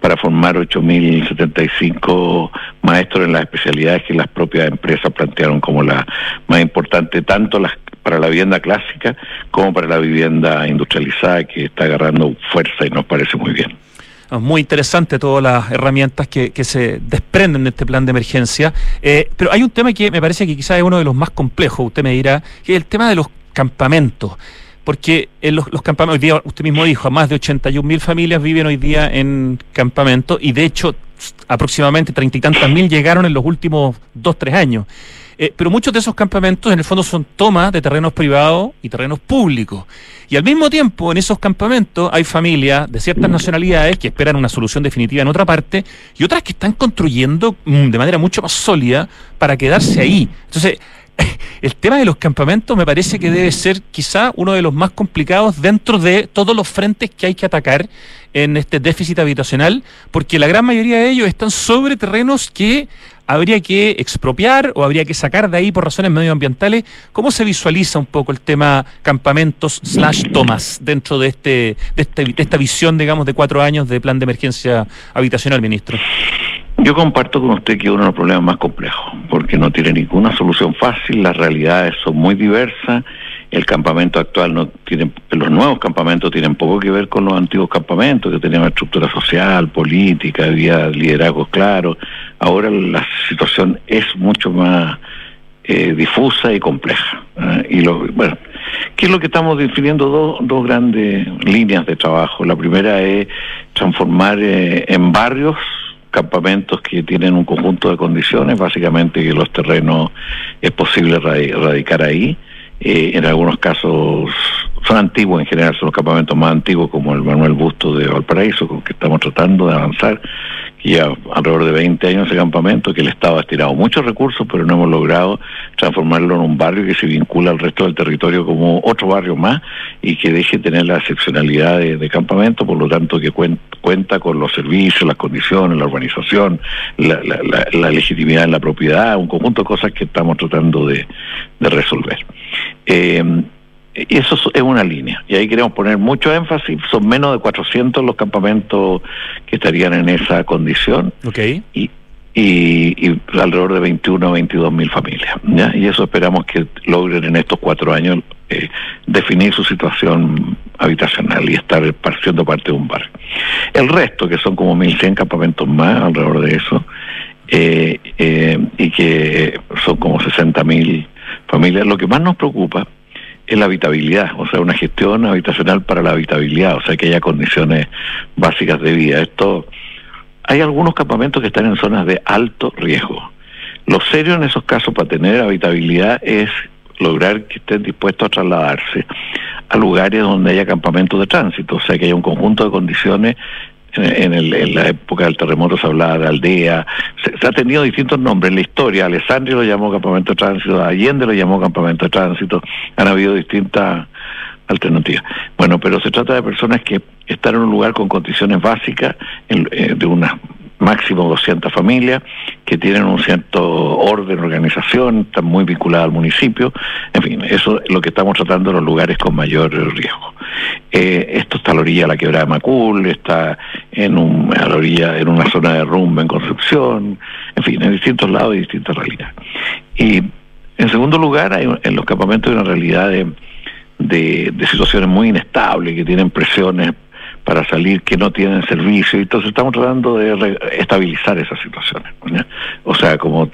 D: para formar 8.075 maestros en las especialidades que las propias empresas plantearon como la más importante, tanto las para la vivienda clásica como para la vivienda industrializada que está agarrando fuerza y nos parece muy bien.
B: Muy interesante todas las herramientas que, se desprenden de este plan de emergencia. Eh, pero hay un tema que me parece que quizás es uno de los más complejos, usted me dirá, que es el tema de los campamentos. Porque en los, campamentos, hoy día usted mismo dijo, más de 81 mil familias viven hoy día en campamentos y de hecho aproximadamente treinta y tantas mil llegaron en los últimos dos, tres años. Eh, pero muchos de esos campamentos en el fondo son tomas de terrenos privados y terrenos públicos. Y al mismo tiempo, en esos campamentos hay familias de ciertas nacionalidades que esperan una solución definitiva en otra parte y otras que están construyendo mm, de manera mucho más sólida para quedarse ahí. Entonces, <laughs> el tema de los campamentos me parece que debe ser quizá uno de los más complicados dentro de todos los frentes que hay que atacar en este déficit habitacional, porque la gran mayoría de ellos están sobre terrenos que habría que expropiar o habría que sacar de ahí por razones medioambientales. ¿Cómo se visualiza un poco el tema campamentos slash tomas dentro de, este, de, este, esta visión, digamos, de cuatro años de plan de emergencia habitacional, ministro?
D: Yo comparto con usted que uno de los problemas más complejos, porque no tiene ninguna solución fácil, las realidades son muy diversas el campamento actual no tiene, los nuevos campamentos tienen poco que ver con los antiguos campamentos, que tenían estructura social, política, había liderazgos claros. Ahora la situación es mucho más eh, difusa y compleja. ¿eh? Y lo, bueno, ¿qué es lo que estamos definiendo? Dos, dos grandes líneas de trabajo. La primera es transformar eh, en barrios campamentos que tienen un conjunto de condiciones, básicamente que los terrenos es posible radicar ahí eh, en algunos casos son antiguos, en general son los campamentos más antiguos, como el Manuel Busto de Valparaíso, con que estamos tratando de avanzar, que ya alrededor de 20 años ese campamento, que el Estado ha estirado muchos recursos, pero no hemos logrado transformarlo en un barrio que se vincula al resto del territorio como otro barrio más y que deje tener la excepcionalidad de, campamento, por lo tanto que cuenta con los servicios, las condiciones, la urbanización, la, legitimidad en la propiedad, un conjunto de cosas que estamos tratando de, resolver. Eh, eso es una línea, y ahí queremos poner mucho énfasis, son menos de 400 los campamentos que estarían en esa condición,
B: okay.
D: y, y, alrededor de 21 o 22 mil familias, y eso esperamos que logren en estos cuatro años eh, definir su situación habitacional y estar siendo parte de un barrio. El resto, que son como 1.100 campamentos más alrededor de eso, eh, eh, y que son como 60 mil familias, lo que más nos preocupa es la habitabilidad, o sea, una gestión habitacional para la habitabilidad, o sea, que haya condiciones básicas de vida. Esto, hay algunos campamentos que están en zonas de alto riesgo. Lo serio en esos casos para tener habitabilidad es lograr que estén dispuestos a trasladarse a lugares donde haya campamentos de tránsito, o sea, que haya un conjunto de condiciones en, el, en, la época del terremoto se hablaba de aldea, se, ha tenido distintos nombres en la historia, Alessandri lo llamó campamento de tránsito, Allende lo llamó campamento de tránsito, han habido distintas alternativas. Bueno, pero se trata de personas que están en un lugar con condiciones básicas eh, de una máximo 200 familias que tienen un cierto orden, organización, están muy vinculadas al municipio. En fin, eso es lo que estamos tratando en los lugares con mayor riesgo. Eh, esto está a la orilla de la quebrada de Macul, está en, un, a la orilla, en una zona de rumba en Concepción, en fin, en distintos lados y distintas realidades. Y en segundo lugar, hay, en los campamentos hay una realidad de, de situaciones muy inestables, que tienen presiones para salir que no tienen servicio. Entonces estamos tratando de estabilizar esas situaciones. O sea, como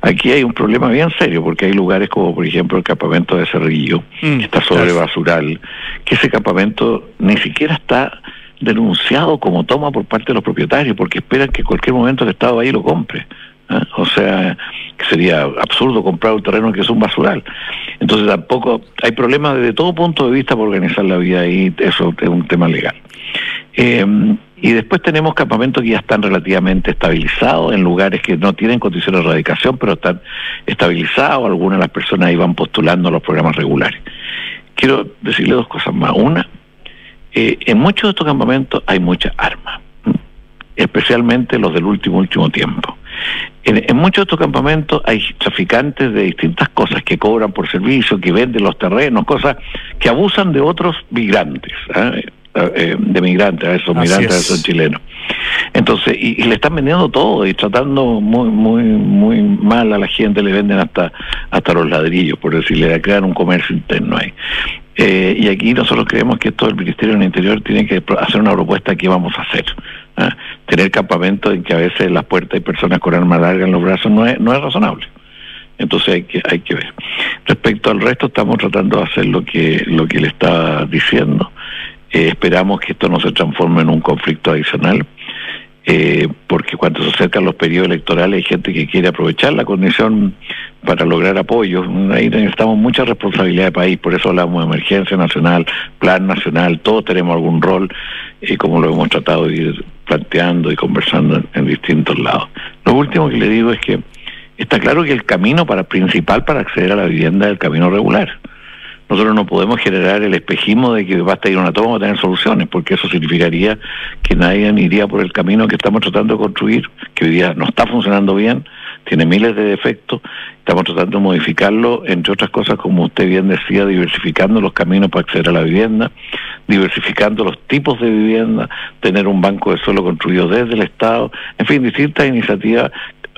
D: aquí hay un problema bien serio, porque hay lugares como, por ejemplo, el campamento de Cerrillo, mm, que está sobre basural, que ese campamento ni siquiera está denunciado como toma por parte de los propietarios, porque esperan que en cualquier momento el Estado ahí lo compre. ¿Eh? O sea, sería absurdo comprar un terreno que es un basural. Entonces tampoco hay problemas desde todo punto de vista por organizar la vida ahí, eso es un tema legal. Eh, y después tenemos campamentos que ya están relativamente estabilizados en lugares que no tienen condiciones de erradicación, pero están estabilizados. Algunas de las personas iban postulando a los programas regulares. quiero decirle dos cosas más. Una, eh, en muchos de estos campamentos hay muchas armas, especialmente los del último, último tiempo. En, muchos de estos campamentos hay traficantes de distintas cosas que cobran por servicio, que venden los terrenos, cosas que abusan de otros migrantes. ¿ah? Eh, de migrantes, a esos migrantes, a esos chilenos. Entonces, y, le están vendiendo todo y tratando muy muy muy mal a la gente, le venden hasta hasta los ladrillos, por decirle, le crean un comercio interno ahí. Eh, y aquí nosotros creemos que esto el Ministerio del Interior tiene que hacer una propuesta que vamos a hacer. ¿Ah? Tener campamentos en que a veces las puertas hay personas con armas largas en los brazos no es, no es razonable. Entonces hay que, hay que ver. Respecto al resto, estamos tratando de hacer lo que, lo que le estaba diciendo. Eh, esperamos que esto no se transforme en un conflicto adicional, eh, porque cuando se acercan los periodos electorales hay gente que quiere aprovechar la condición para lograr apoyo. Ahí necesitamos mucha responsabilidad de país, por eso hablamos de emergencia nacional, plan nacional, todos tenemos algún rol, eh, como lo hemos tratado de ir planteando y conversando en, distintos lados. Lo último que le digo es que está claro que el camino para principal para acceder a la vivienda es el camino regular nosotros no podemos generar el espejismo de que basta ir a una toma a tener soluciones, porque eso significaría que nadie iría por el camino que estamos tratando de construir, que hoy día no está funcionando bien, tiene miles de defectos, estamos tratando de modificarlo, entre otras cosas, como usted bien decía, diversificando los caminos para acceder a la vivienda, diversificando los tipos de vivienda, tener un banco de suelo construido desde el Estado, en fin, distintas iniciativas,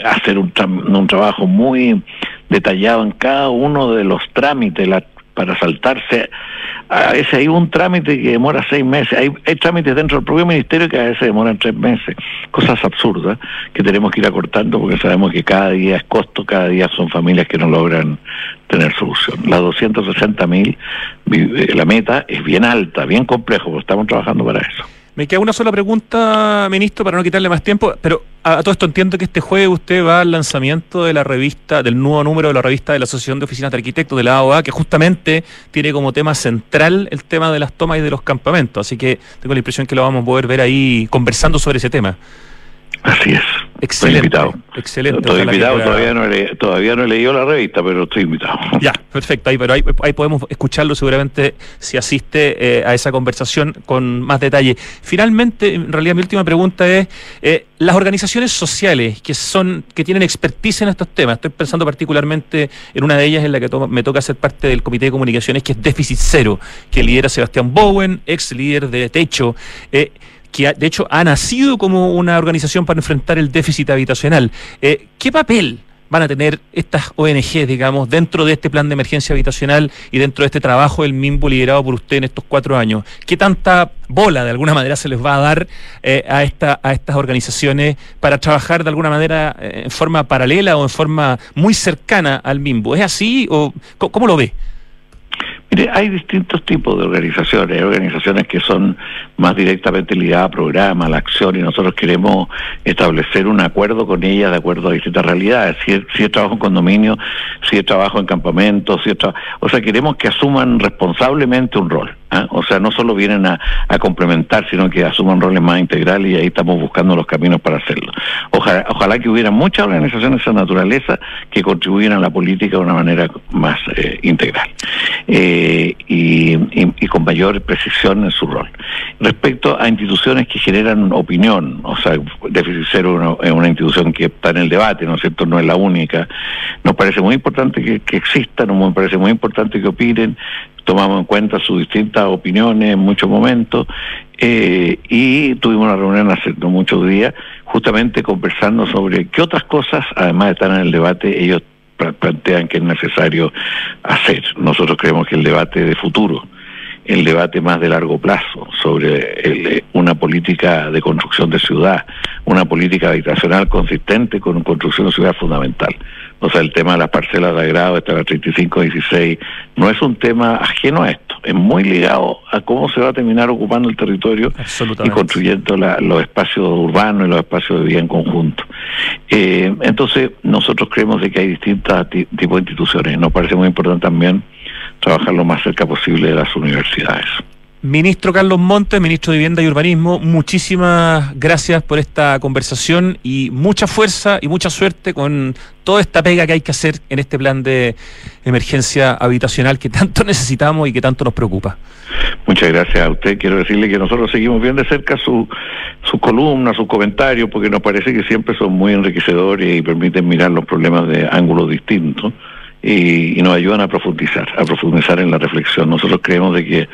D: hacer un, un trabajo muy detallado en cada uno de los trámites, la para saltarse. A veces hay un trámite que demora seis meses, hay, hay trámites dentro del propio ministerio que a veces demoran tres meses, cosas absurdas que tenemos que ir acortando porque sabemos que cada día es costo, cada día son familias que no logran tener solución. Las 260 mil, eh, la meta es bien alta, bien complejo, pero estamos trabajando para eso.
B: Me queda una sola pregunta, ministro, para no quitarle más tiempo, pero a, todo esto entiendo que este jueves usted va al lanzamiento de la revista, del nuevo número de la revista de la Asociación de Oficinas de Arquitectos de la AOA, que justamente tiene como tema central el tema de las tomas y de los campamentos. Así que tengo la impresión que lo vamos a poder ver ahí conversando sobre ese tema.
D: Así es.
B: Excelente.
D: Estoy invitado.
B: Excelente.
D: Estoy invitado, todavía, no he, todavía no he leído la revista, pero estoy invitado. <laughs>
B: Ya, perfecto. Ahí, pero ahí, ahí podemos escucharlo seguramente si asiste eh, a esa conversación con más detalle. Finalmente, en realidad mi última pregunta es, eh, las organizaciones sociales que son que tienen expertise en estos temas, estoy pensando particularmente en una de ellas en la que me toca ser parte del Comité de Comunicaciones, que es Déficit Cero, que lidera Sebastián Bowen, ex líder de Techo. Eh, que de hecho ha nacido como una organización para enfrentar el déficit habitacional. Eh, ¿Qué papel van a tener estas ONG, digamos, dentro de este plan de emergencia habitacional y dentro de este trabajo del MIMBO liderado por usted en estos cuatro años? ¿Qué tanta bola de alguna manera se les va a dar eh, a, esta, a estas organizaciones para trabajar de alguna manera eh, en forma paralela o en forma muy cercana al MIMBO? ¿Es así o cómo lo ve?
D: Mire, hay distintos tipos de organizaciones. Hay organizaciones que son más directamente ligadas a programa, a la acción, y nosotros queremos establecer un acuerdo con ellas de acuerdo a distintas realidades. Si es, si es trabajo en condominio, si es trabajo en campamentos, si es o sea, queremos que asuman responsablemente un rol. ¿Ah? O sea, no solo vienen a, complementar, sino que asuman roles más integrales y ahí estamos buscando los caminos para hacerlo. Ojalá, ojalá que hubiera muchas organizaciones de esa naturaleza que contribuyeran a la política de una manera más eh, integral eh, y, con mayor precisión en su rol. Respecto a instituciones que generan opinión, o sea, Déficit Cero es una institución que está en el debate, ¿no es cierto? No es la única. Nos parece muy importante que, que existan, nos parece muy importante que opinen, tomamos en cuenta sus distintas opiniones en muchos momentos eh, y tuvimos una reunión hace muchos días justamente conversando sobre qué otras cosas, además de estar en el debate, ellos plantean que es necesario hacer. Nosotros creemos que el debate de futuro, el debate más de largo plazo sobre una política de construcción de ciudad, una política habitacional consistente con construcción de ciudad fundamental. O sea, el tema de las parcelas de agrado, esta la 3516, no es un tema ajeno a esto, es muy ligado a cómo se va a terminar ocupando el territorio y construyendo los espacios urbanos y los espacios de vida en conjunto. Eh, entonces, nosotros creemos de que hay distintos tipos de instituciones. Nos parece muy importante también trabajar lo más cerca posible de las universidades.
B: Ministro Carlos Montes, ministro de Vivienda y Urbanismo, muchísimas gracias por esta conversación y mucha fuerza y mucha suerte con toda esta pega que hay que hacer en este plan de emergencia habitacional que tanto <laughs> necesitamos y que tanto nos preocupa.
D: Muchas gracias a usted. Quiero decirle que nosotros seguimos bien de cerca su, su columna, sus comentarios, porque nos parece que siempre son muy enriquecedores y permiten mirar los problemas de ángulos distintos y, y nos ayudan a profundizar, a profundizar en la reflexión. Nosotros creemos de que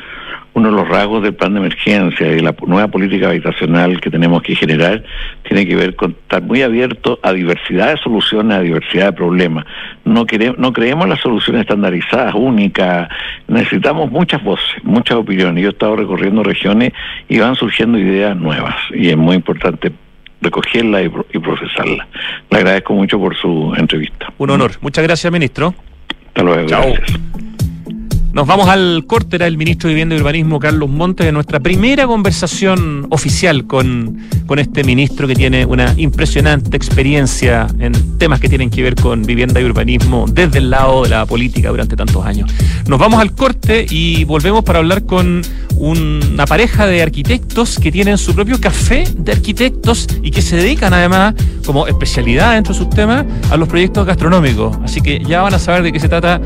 D: uno de los rasgos del plan de emergencia y la nueva política habitacional que tenemos que generar tiene que ver con estar muy abierto a diversidad de soluciones, a diversidad de problemas. No, queremos, no creemos en las soluciones estandarizadas, únicas. Necesitamos muchas voces, muchas opiniones. Yo he estado recorriendo regiones y van surgiendo ideas nuevas y es muy importante recogerla y, y procesarla. Le agradezco mucho por su entrevista.
B: Un honor. Muchas gracias, ministro.
D: Hasta luego.
B: Chao.
D: Gracias.
B: Nos vamos al corte, era el ministro de Vivienda y Urbanismo, Carlos Montes, de nuestra primera conversación oficial con, con este ministro que tiene una impresionante experiencia en temas que tienen que ver con vivienda y urbanismo desde el lado de la política durante tantos años. Nos vamos al corte y volvemos para hablar con una pareja de arquitectos que tienen su propio café de arquitectos y que se dedican además como especialidad dentro de sus temas a los proyectos gastronómicos. Así que ya van a saber de qué se trata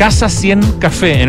B: Casa 100 Café en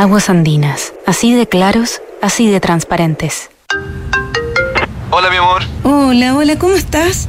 E: Aguas andinas, así de claros, así de transparentes.
F: Hola, mi amor.
G: Hola, hola, ¿cómo estás?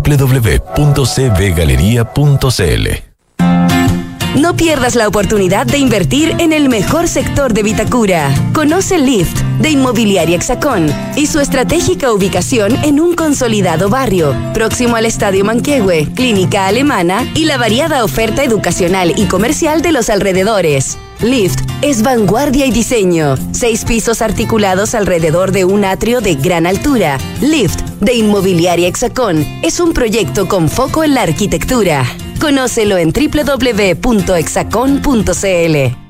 H: www.cbgalería.cl
I: No pierdas la oportunidad de invertir en el mejor sector de Vitacura. Conoce Lift de Inmobiliaria Hexacón y su estratégica ubicación en un consolidado barrio, próximo al Estadio Manquehue, Clínica Alemana y la variada oferta educacional y comercial de los alrededores. Lift es vanguardia y diseño. Seis pisos articulados alrededor de un atrio de gran altura. Lift de Inmobiliaria Hexacón es un proyecto con foco en la arquitectura. Conócelo en www.hexacon.cl.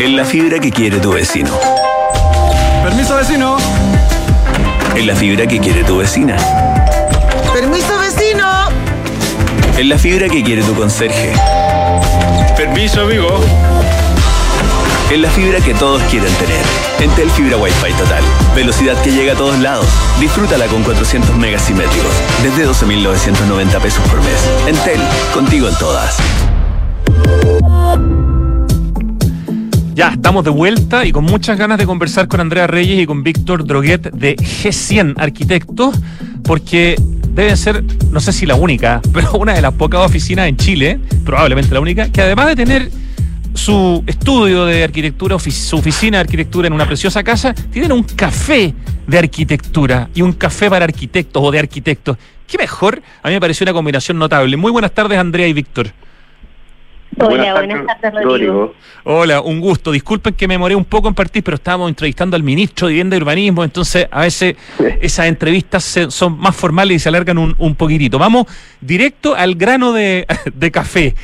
J: En la fibra que quiere tu vecino.
K: Permiso vecino.
J: En la fibra que quiere tu vecina.
K: Permiso vecino.
J: En la fibra que quiere tu conserje.
B: Permiso, amigo.
J: En la fibra que todos quieren tener. Entel Fibra Wi-Fi Total. Velocidad que llega a todos lados. Disfrútala con 400 megas simétricos. Desde 12.990 pesos por mes. Entel, contigo en todas.
B: Ya, estamos de vuelta y con muchas ganas de conversar con Andrea Reyes y con Víctor Droguet de G100 Arquitectos, porque deben ser, no sé si la única, <laughs> pero una de las pocas oficinas en Chile, probablemente la única, que además de tener su estudio de arquitectura, su oficina de arquitectura en una preciosa casa, tienen un café de arquitectura y un café para arquitectos o de arquitectos. ¿Qué mejor? A mí me pareció una combinación notable. Muy buenas tardes, Andrea y Víctor.
L: Hola, buenas tardes, Rodrigo.
B: Hola, un gusto. Disculpen que me demoré un poco en partir, pero estábamos entrevistando al ministro de Vivienda y Urbanismo, entonces a veces esas entrevistas se- son más formales y se alargan un, un poquitito. Vamos directo al grano de, <laughs> de café.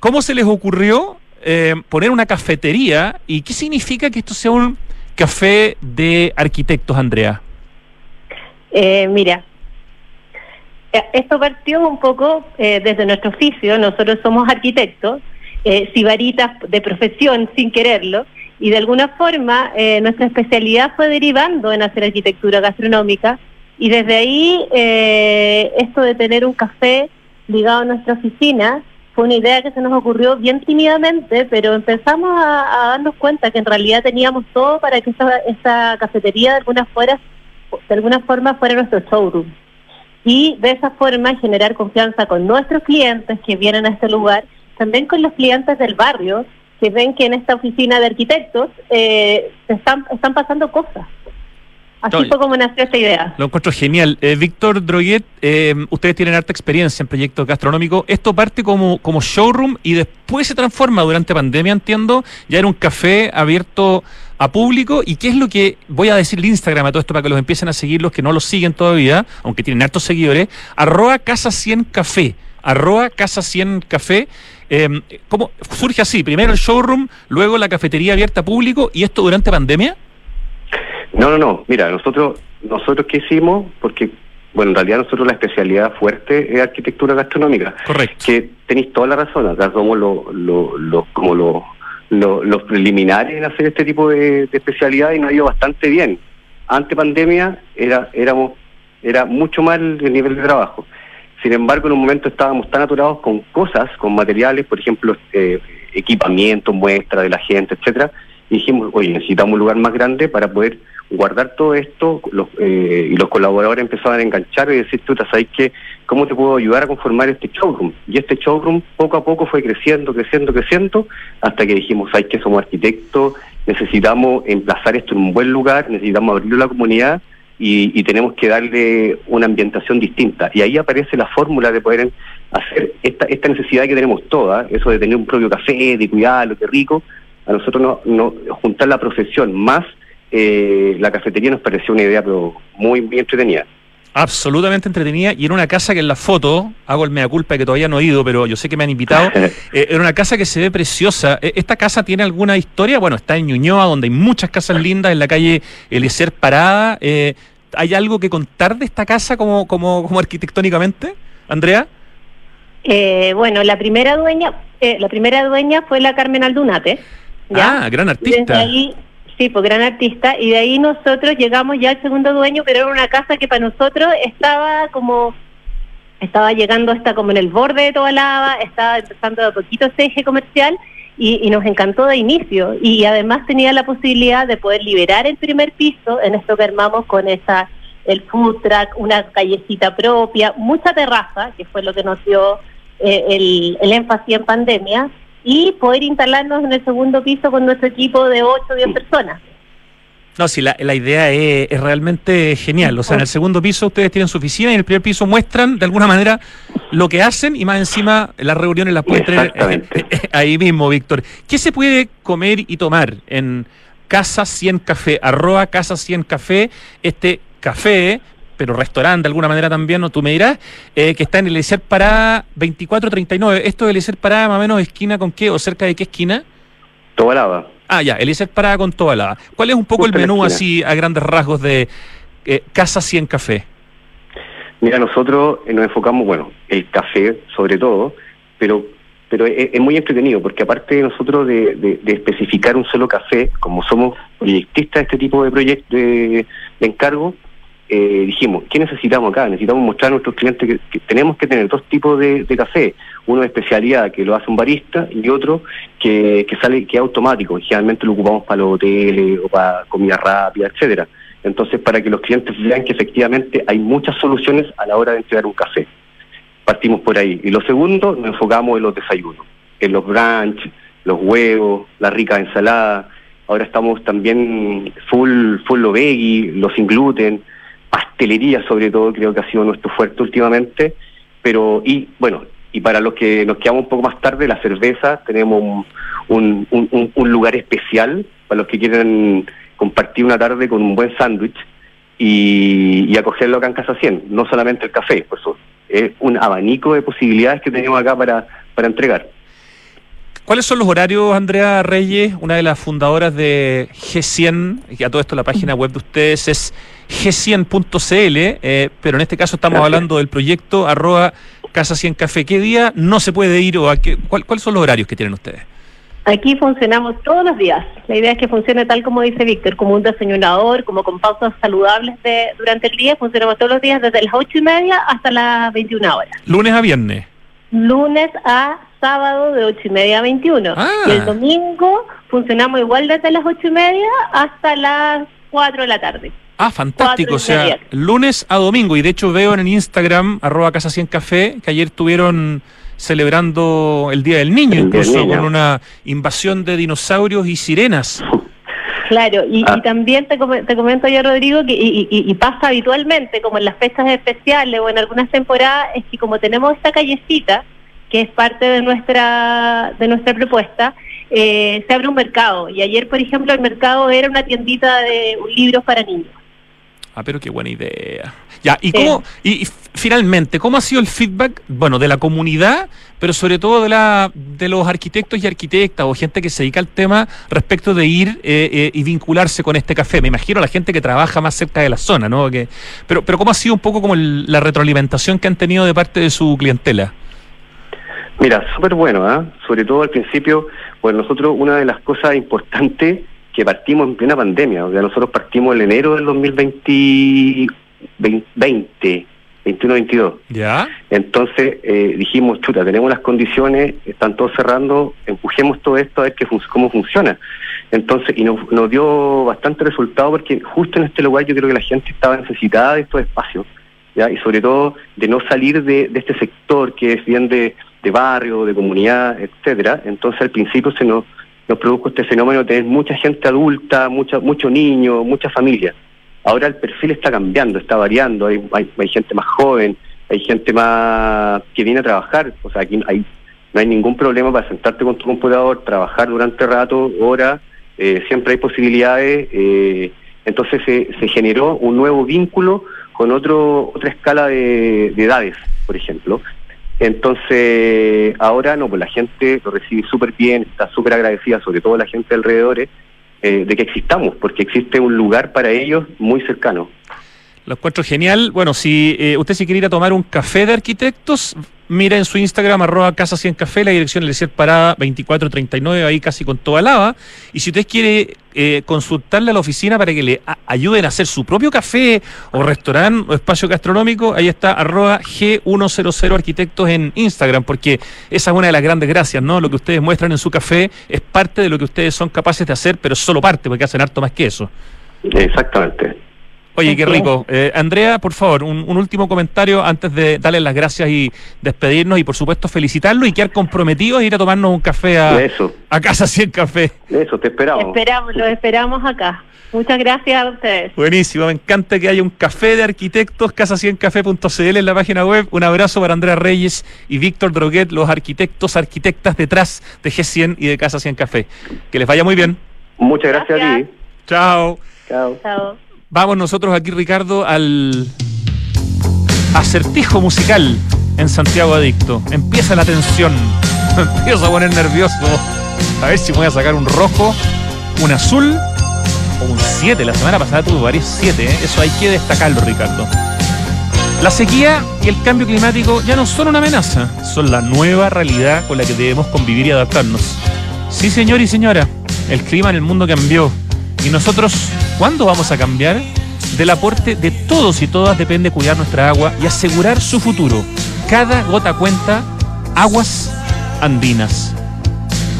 B: ¿Cómo se les ocurrió eh, poner una cafetería y qué significa que esto sea un café de arquitectos, Andrea?
L: Eh, mira, esto partió un poco eh, desde nuestro oficio, nosotros somos arquitectos, eh, de profesión sin quererlo, y de alguna forma eh, nuestra especialidad fue derivando en hacer arquitectura gastronómica, y desde ahí eh, esto de tener un café ligado a nuestra oficina fue una idea que se nos ocurrió bien tímidamente, pero empezamos a, a darnos cuenta que en realidad teníamos todo para que esa, esa cafetería de alguna, fuera, de alguna forma fuera nuestro showroom y de esa forma generar confianza con nuestros clientes que vienen a este lugar, también con los clientes del barrio que ven que en esta oficina de arquitectos eh, se están, están pasando cosas. Así
B: Oye.
L: fue como nació esta idea.
B: Lo encuentro genial. Eh, Víctor Droguet, eh, ustedes tienen harta experiencia en proyectos gastronómicos. Esto parte como, como showroom y después se transforma durante pandemia, entiendo. Ya era un café abierto a público. ¿Y qué es lo que voy a decir el Instagram a todo esto para que los empiecen a seguir los que no los siguen todavía, aunque tienen hartos seguidores? Arroba Casa 100 Café. Arroba Casa 100 Café. Eh, ¿Cómo surge así? Primero el showroom, luego la cafetería abierta a público y esto durante pandemia.
M: No, no, no. Mira, nosotros, nosotros qué hicimos, porque, bueno, en realidad nosotros la especialidad fuerte es arquitectura gastronómica.
B: Correcto.
M: Que tenéis toda la razón. Acá somos los, los, los- como los, los, los preliminares en hacer este tipo de, de especialidad y nos ha ido bastante bien. Ante pandemia era, éramos, era mucho más el, el nivel de trabajo. Sin embargo, en un momento estábamos tan aturados con cosas, con materiales, por ejemplo, eh, equipamiento, muestra de la gente, etcétera, dijimos, oye, necesitamos un lugar más grande para poder guardar todo esto, los, eh, y los colaboradores empezaban a enganchar y decir, tú ¿sabes qué? ¿Cómo te puedo ayudar a conformar este showroom? Y este showroom poco a poco fue creciendo, creciendo, creciendo, hasta que dijimos, ¿sabes que Somos arquitectos, necesitamos emplazar esto en un buen lugar, necesitamos abrirlo a la comunidad y, y tenemos que darle una ambientación distinta. Y ahí aparece la fórmula de poder hacer esta, esta necesidad que tenemos todas, eso de tener un propio café, de cuidarlo, qué rico, a nosotros no, no juntar la profesión más eh, la cafetería nos pareció una idea pero muy, muy entretenida.
B: absolutamente entretenida y era una casa que en la foto, hago el mea culpa que todavía no he ido, pero yo sé que me han invitado, <laughs> eh, era una casa que se ve preciosa. Eh, ¿Esta casa tiene alguna historia? Bueno, está en Ñuñoa, donde hay muchas casas lindas, en la calle Eliezer Parada. Eh, ¿Hay algo que contar de esta casa como, como, como arquitectónicamente, Andrea?
L: Eh, bueno, la primera dueña, eh, la primera dueña fue la Carmen Aldunate. ¿Ya?
B: Ah, gran
L: Y
B: artista.
L: Desde ahí, sí, pues gran artista. Y de ahí nosotros llegamos ya al segundo dueño, pero era una casa que para nosotros estaba como, estaba llegando hasta como en el borde de toda lava, estaba empezando de a poquito ese eje comercial y, y nos encantó de inicio. Y además tenía la posibilidad de poder liberar el primer piso en esto que armamos con esa el food truck, una callecita propia, mucha terraza, que fue lo que nos dio eh, el, el énfasis en pandemia, y poder instalarnos en el segundo piso con nuestro equipo de 8 o 10 personas.
B: No, sí, la, la idea es, es realmente genial. O sea, en el segundo piso ustedes tienen su oficina y en el primer piso muestran de alguna manera lo que hacen y más encima las reuniones las pueden tener eh, eh, ahí mismo, Víctor. ¿Qué se puede comer y tomar en Casa 100 Café, arroba Casa 100 Café, este café, pero restaurante de alguna manera también, ¿no? tú me dirás, eh, que está en el Eliezer Pará 2439. ¿Esto de Eliezer Pará más o menos esquina con qué o cerca de qué esquina?
M: Toda lava.
B: Ah, ya, Eliezer Pará con toda la. ¿Cuál es un poco
M: Justo
B: el menú así a grandes rasgos de eh, Casa 100 Café?
M: Mira, nosotros eh, nos enfocamos, bueno, el café sobre todo, pero pero es, es muy entretenido porque aparte de nosotros de, de- de especificar un solo café, como somos proyectistas de este tipo de proyectos de, de encargo, eh, dijimos, ¿qué necesitamos acá? Necesitamos mostrar a nuestros clientes que, tenemos que tener dos tipos de, café, uno de especialidad que lo hace un barista y otro que, que sale que es automático, generalmente lo ocupamos para los hoteles o para comida rápida, etcétera. Entonces, para que los clientes vean que efectivamente hay muchas soluciones a la hora de entregar un café. Partimos por ahí. Y lo segundo, nos enfocamos en los desayunos, en los brunch, los huevos, la rica ensalada. Ahora estamos también full, full lo veggie, los sin gluten, pastelería sobre todo, creo que ha sido nuestro fuerte últimamente. Pero, y bueno, y para los que nos quedamos un poco más tarde, la cerveza, tenemos un, un, un- lugar especial para los que quieren compartir una tarde con un buen sándwich y, y acogerlo acá en Casa 100, no solamente el café, por eso es un abanico de posibilidades que tenemos acá para, para entregar.
B: ¿Cuáles son los horarios, Andrea Reyes, una de las fundadoras de G100? Y a todo esto la página web de ustedes es g100.cl, eh, pero en este caso estamos
L: Gracias.
B: hablando del proyecto arroba Casa 100 Café. ¿Qué día no se puede ir o a qué, cuál- cuáles son los horarios que tienen ustedes?
L: Aquí funcionamos todos los días. La idea es que funcione tal como dice Víctor, como un desayunador, como con pausas saludables de, durante el día. Funcionamos todos los días desde las ocho y media hasta las 21 horas.
B: Lunes a viernes.
L: Lunes a sábado de ocho y media a 21.
B: Ah.
L: Y el domingo funcionamos igual desde las ocho y media hasta las 4 de la tarde.
B: Ah, fantástico. O sea, lunes a domingo. Y de hecho veo en el Instagram, arroba Casa 100 Café, que ayer estuvieron celebrando el Día del Niño,
M: El Día del
B: incluso
M: Niño.
B: con una invasión de dinosaurios y sirenas.
L: Claro, y,
M: Ah.
L: y también te, come- te comento yo, Rodrigo, que y, y- y pasa habitualmente, como en las fechas especiales o en algunas temporadas, es que como tenemos esta callecita, que es parte de nuestra de nuestra propuesta, eh, se abre un mercado. Y ayer, por ejemplo, el mercado era una tiendita de libros para niños.
B: Ah, pero qué buena idea. Ya, ¿y cómo, y, finalmente, cómo ha sido el feedback, bueno, de la comunidad, pero sobre todo de la de los arquitectos y arquitectas o gente que se dedica al tema respecto de ir eh, eh, y vincularse con este café? Me imagino la gente que trabaja más cerca de la zona, ¿no? Que, pero, pero ¿cómo ha sido un poco como el- la retroalimentación que han tenido de parte de su clientela?
M: Mira, súper bueno, ¿ah? sobre todo al principio, pues nosotros una de las cosas importantes que partimos en plena pandemia, o sea, nosotros partimos en enero del 2020, 20, 21-22.
B: ¿Ya?
M: Entonces eh, dijimos, chuta, tenemos las condiciones, están todos cerrando, empujemos todo esto a ver qué fun- cómo funciona. Entonces, y nos, nos dio bastante resultado porque justo en este lugar yo creo que la gente estaba necesitada de estos espacios, ¿ya? y sobre todo de no salir de, de este sector que es bien de, de barrio, de comunidad, etcétera. Entonces al principio se nos, nos produjo este fenómeno de tener mucha gente adulta, mucha, mucho niño, mucha familia. Ahora el perfil está cambiando, está variando, hay, gente más joven, hay gente más que viene a trabajar, o sea, aquí hay, no hay ningún problema para sentarte con tu computador, trabajar durante rato, horas, eh, siempre hay posibilidades, eh, entonces se, se generó un nuevo vínculo con otro otra escala de edades, por ejemplo. Entonces, ahora no, pues la gente lo recibe súper bien, está súper agradecida, sobre todo la gente de alrededores, eh, de que existamos, porque existe un lugar para ellos muy cercano.
B: Lo encuentro genial. Bueno, si eh, usted se quiere ir a tomar un café de arquitectos, mira en su Instagram, arroba Casa 100 Café, la dirección es Eliezer Parada 2439, ahí casi con toda lava. Y si usted quiere eh, consultarle a la oficina para que le ayuden a hacer su propio café o restaurante o espacio gastronómico, ahí está arroba G100 Arquitectos en Instagram, porque esa es una de las grandes gracias, ¿no? Lo que ustedes muestran en su café es parte de lo que ustedes son capaces de hacer, pero solo parte, porque hacen harto más que eso.
M: Exactamente.
B: Oye, qué rico. Eh, Andrea, por favor, un, un último comentario antes de darle las gracias y despedirnos y por supuesto felicitarlo y quedar comprometidos a ir a tomarnos un café a,
M: Eso.
B: a Casa 100 Café.
M: Eso, te esperamos.
L: Esperamos, lo esperamos acá. Muchas gracias a ustedes.
B: Buenísimo, me encanta que haya un café de arquitectos, casa100café.cl en la página web. Un abrazo para Andrea Reyes y Víctor Droguet, los arquitectos, arquitectas detrás de G100 y de Casa 100 Café. Que les vaya muy bien.
M: Muchas gracias, a ti.
B: Chao.
M: Chao.
L: Chao.
B: Vamos nosotros aquí, Ricardo, al acertijo musical en Santiago Adicto. Empieza la tensión. Me <laughs> empiezo a poner nervioso. A ver si voy a sacar un rojo, un azul o un 7. La semana pasada tuve varios 7. Eso hay que destacarlo, Ricardo. La sequía y el cambio climático ya no son una amenaza, son la nueva realidad con la que debemos convivir y adaptarnos. Sí, señor y señora, el clima en el mundo cambió. ¿Y nosotros cuándo vamos a cambiar? Del aporte de todos y todas depende cuidar nuestra agua y asegurar su futuro. Cada gota cuenta, aguas andinas.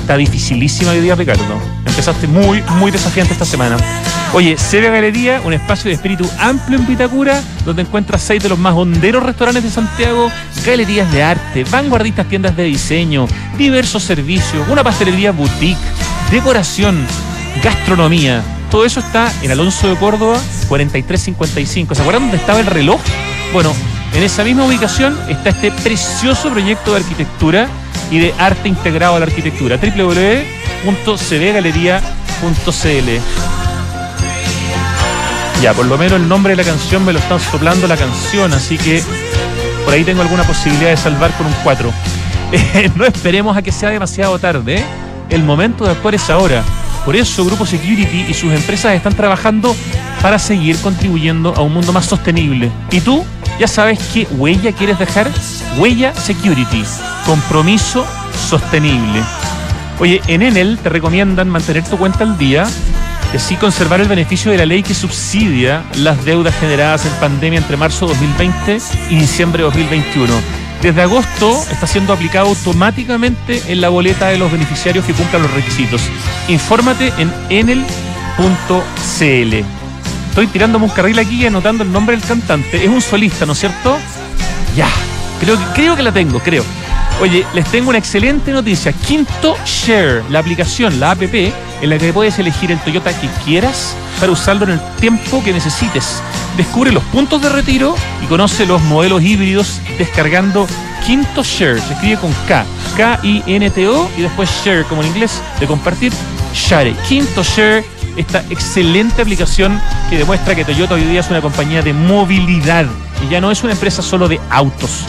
B: Está dificilísima hoy día, Ricardo. Empezaste muy, muy desafiante esta semana. Oye, Sevilla Galería, un espacio de espíritu amplio en Vitacura, donde encuentras seis de los más honderos restaurantes de Santiago, galerías de arte, vanguardistas tiendas de diseño, diversos servicios, una pastelería boutique, decoración, gastronomía. Todo eso está en Alonso de Córdoba 4355. ¿Se acuerdan dónde estaba el reloj? Bueno, en esa misma ubicación está este precioso proyecto de arquitectura y de arte integrado a la arquitectura. www.cvgalería.cl Ya, por lo menos el nombre de la canción me lo están soplando la canción, así que por ahí tengo alguna posibilidad de salvar con un 4. <laughs> Eh, no esperemos a que sea demasiado tarde. ¿eh? El momento de actuar es ahora. Por eso Grupo Security y sus empresas están trabajando para seguir contribuyendo a un mundo más sostenible. ¿Y tú? ¿Ya sabes qué huella quieres dejar? Huella Security. Compromiso sostenible. Oye, en Enel te recomiendan mantener tu cuenta al día y así conservar el beneficio de la ley que subsidia las deudas generadas en pandemia entre marzo de 2020 y diciembre de 2021. Desde agosto está siendo aplicado automáticamente en la boleta de los beneficiarios que cumplan los requisitos. Infórmate en enel.cl. Estoy tirándome un carril aquí y anotando el nombre del cantante. Es un solista, ¿no es cierto? Ya, creo, que- creo que la tengo, creo. Oye, les tengo una excelente noticia. Quinto Share, la aplicación, la app, en la que puedes elegir el Toyota que quieras para usarlo en el tiempo que necesites. Descubre los puntos de retiro y conoce los modelos híbridos descargando Quinto Share. Se escribe con K, K-I-N-T-O y después Share, como en inglés, de compartir, Share. Quinto Share, esta excelente aplicación que demuestra que Toyota hoy día es una compañía de movilidad y ya no es una empresa solo de autos.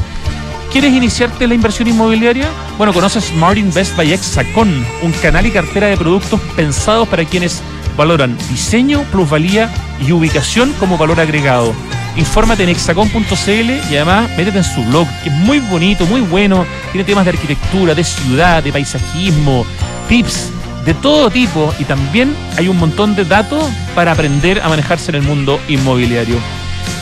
B: ¿Quieres iniciarte en la inversión inmobiliaria? Bueno, conoces Smart Invest by Hexacon, un canal y cartera de productos pensados para quienes valoran diseño, plusvalía y ubicación como valor agregado. Infórmate en hexacon.cl y además métete en su blog, que es muy bonito, muy bueno. Tiene temas de arquitectura, de ciudad, de paisajismo, tips de todo tipo y también hay un montón de datos para aprender a manejarse en el mundo inmobiliario.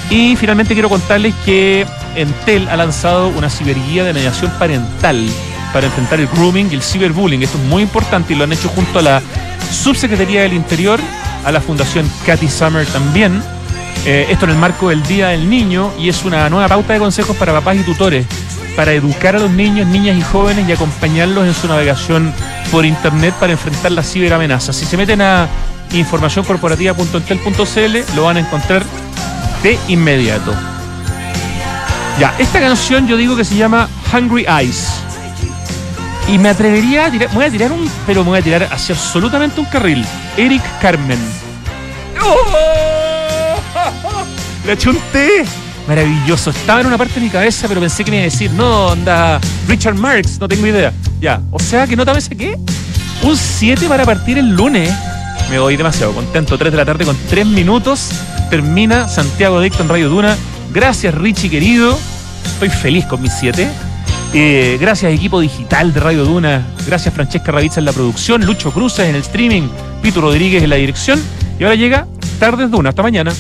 B: Y finalmente quiero contarles que Entel ha lanzado una ciberguía de mediación parental para enfrentar el grooming y el ciberbullying. Esto es muy importante y lo han hecho junto a la Subsecretaría del Interior, a la Fundación Cathy Summer también. Eh, esto en el marco del Día del Niño y es una nueva pauta de consejos para papás y tutores para educar a los niños, niñas y jóvenes y acompañarlos en su navegación por internet para enfrentar las ciberamenazas. Si se meten a informacioncorporativa.entel.cl lo van a encontrar de inmediato. Ya, esta canción yo digo que se llama Hungry Eyes. Y me atrevería a tirar, me voy a tirar un, pero me voy a tirar hacia absolutamente un carril. Eric Carmen. Le eché un té. Maravilloso. Estaba en una parte de mi cabeza, pero pensé que me iba a decir, no, anda, Richard Marx, no tengo idea. Ya, o sea que nota me saqué. Un 7 para partir el lunes. Me voy demasiado contento. 3 de la tarde con 3 minutos. Termina Santiago Dicto en Radio Duna. Gracias, Richie querido. Estoy feliz con mis 7. Eh, gracias, equipo digital de Radio Duna. Gracias, Francesca Ravizza en la producción. Lucho Cruces en el streaming. Pito Rodríguez en la dirección. Y ahora llega Tardes Duna. Hasta mañana.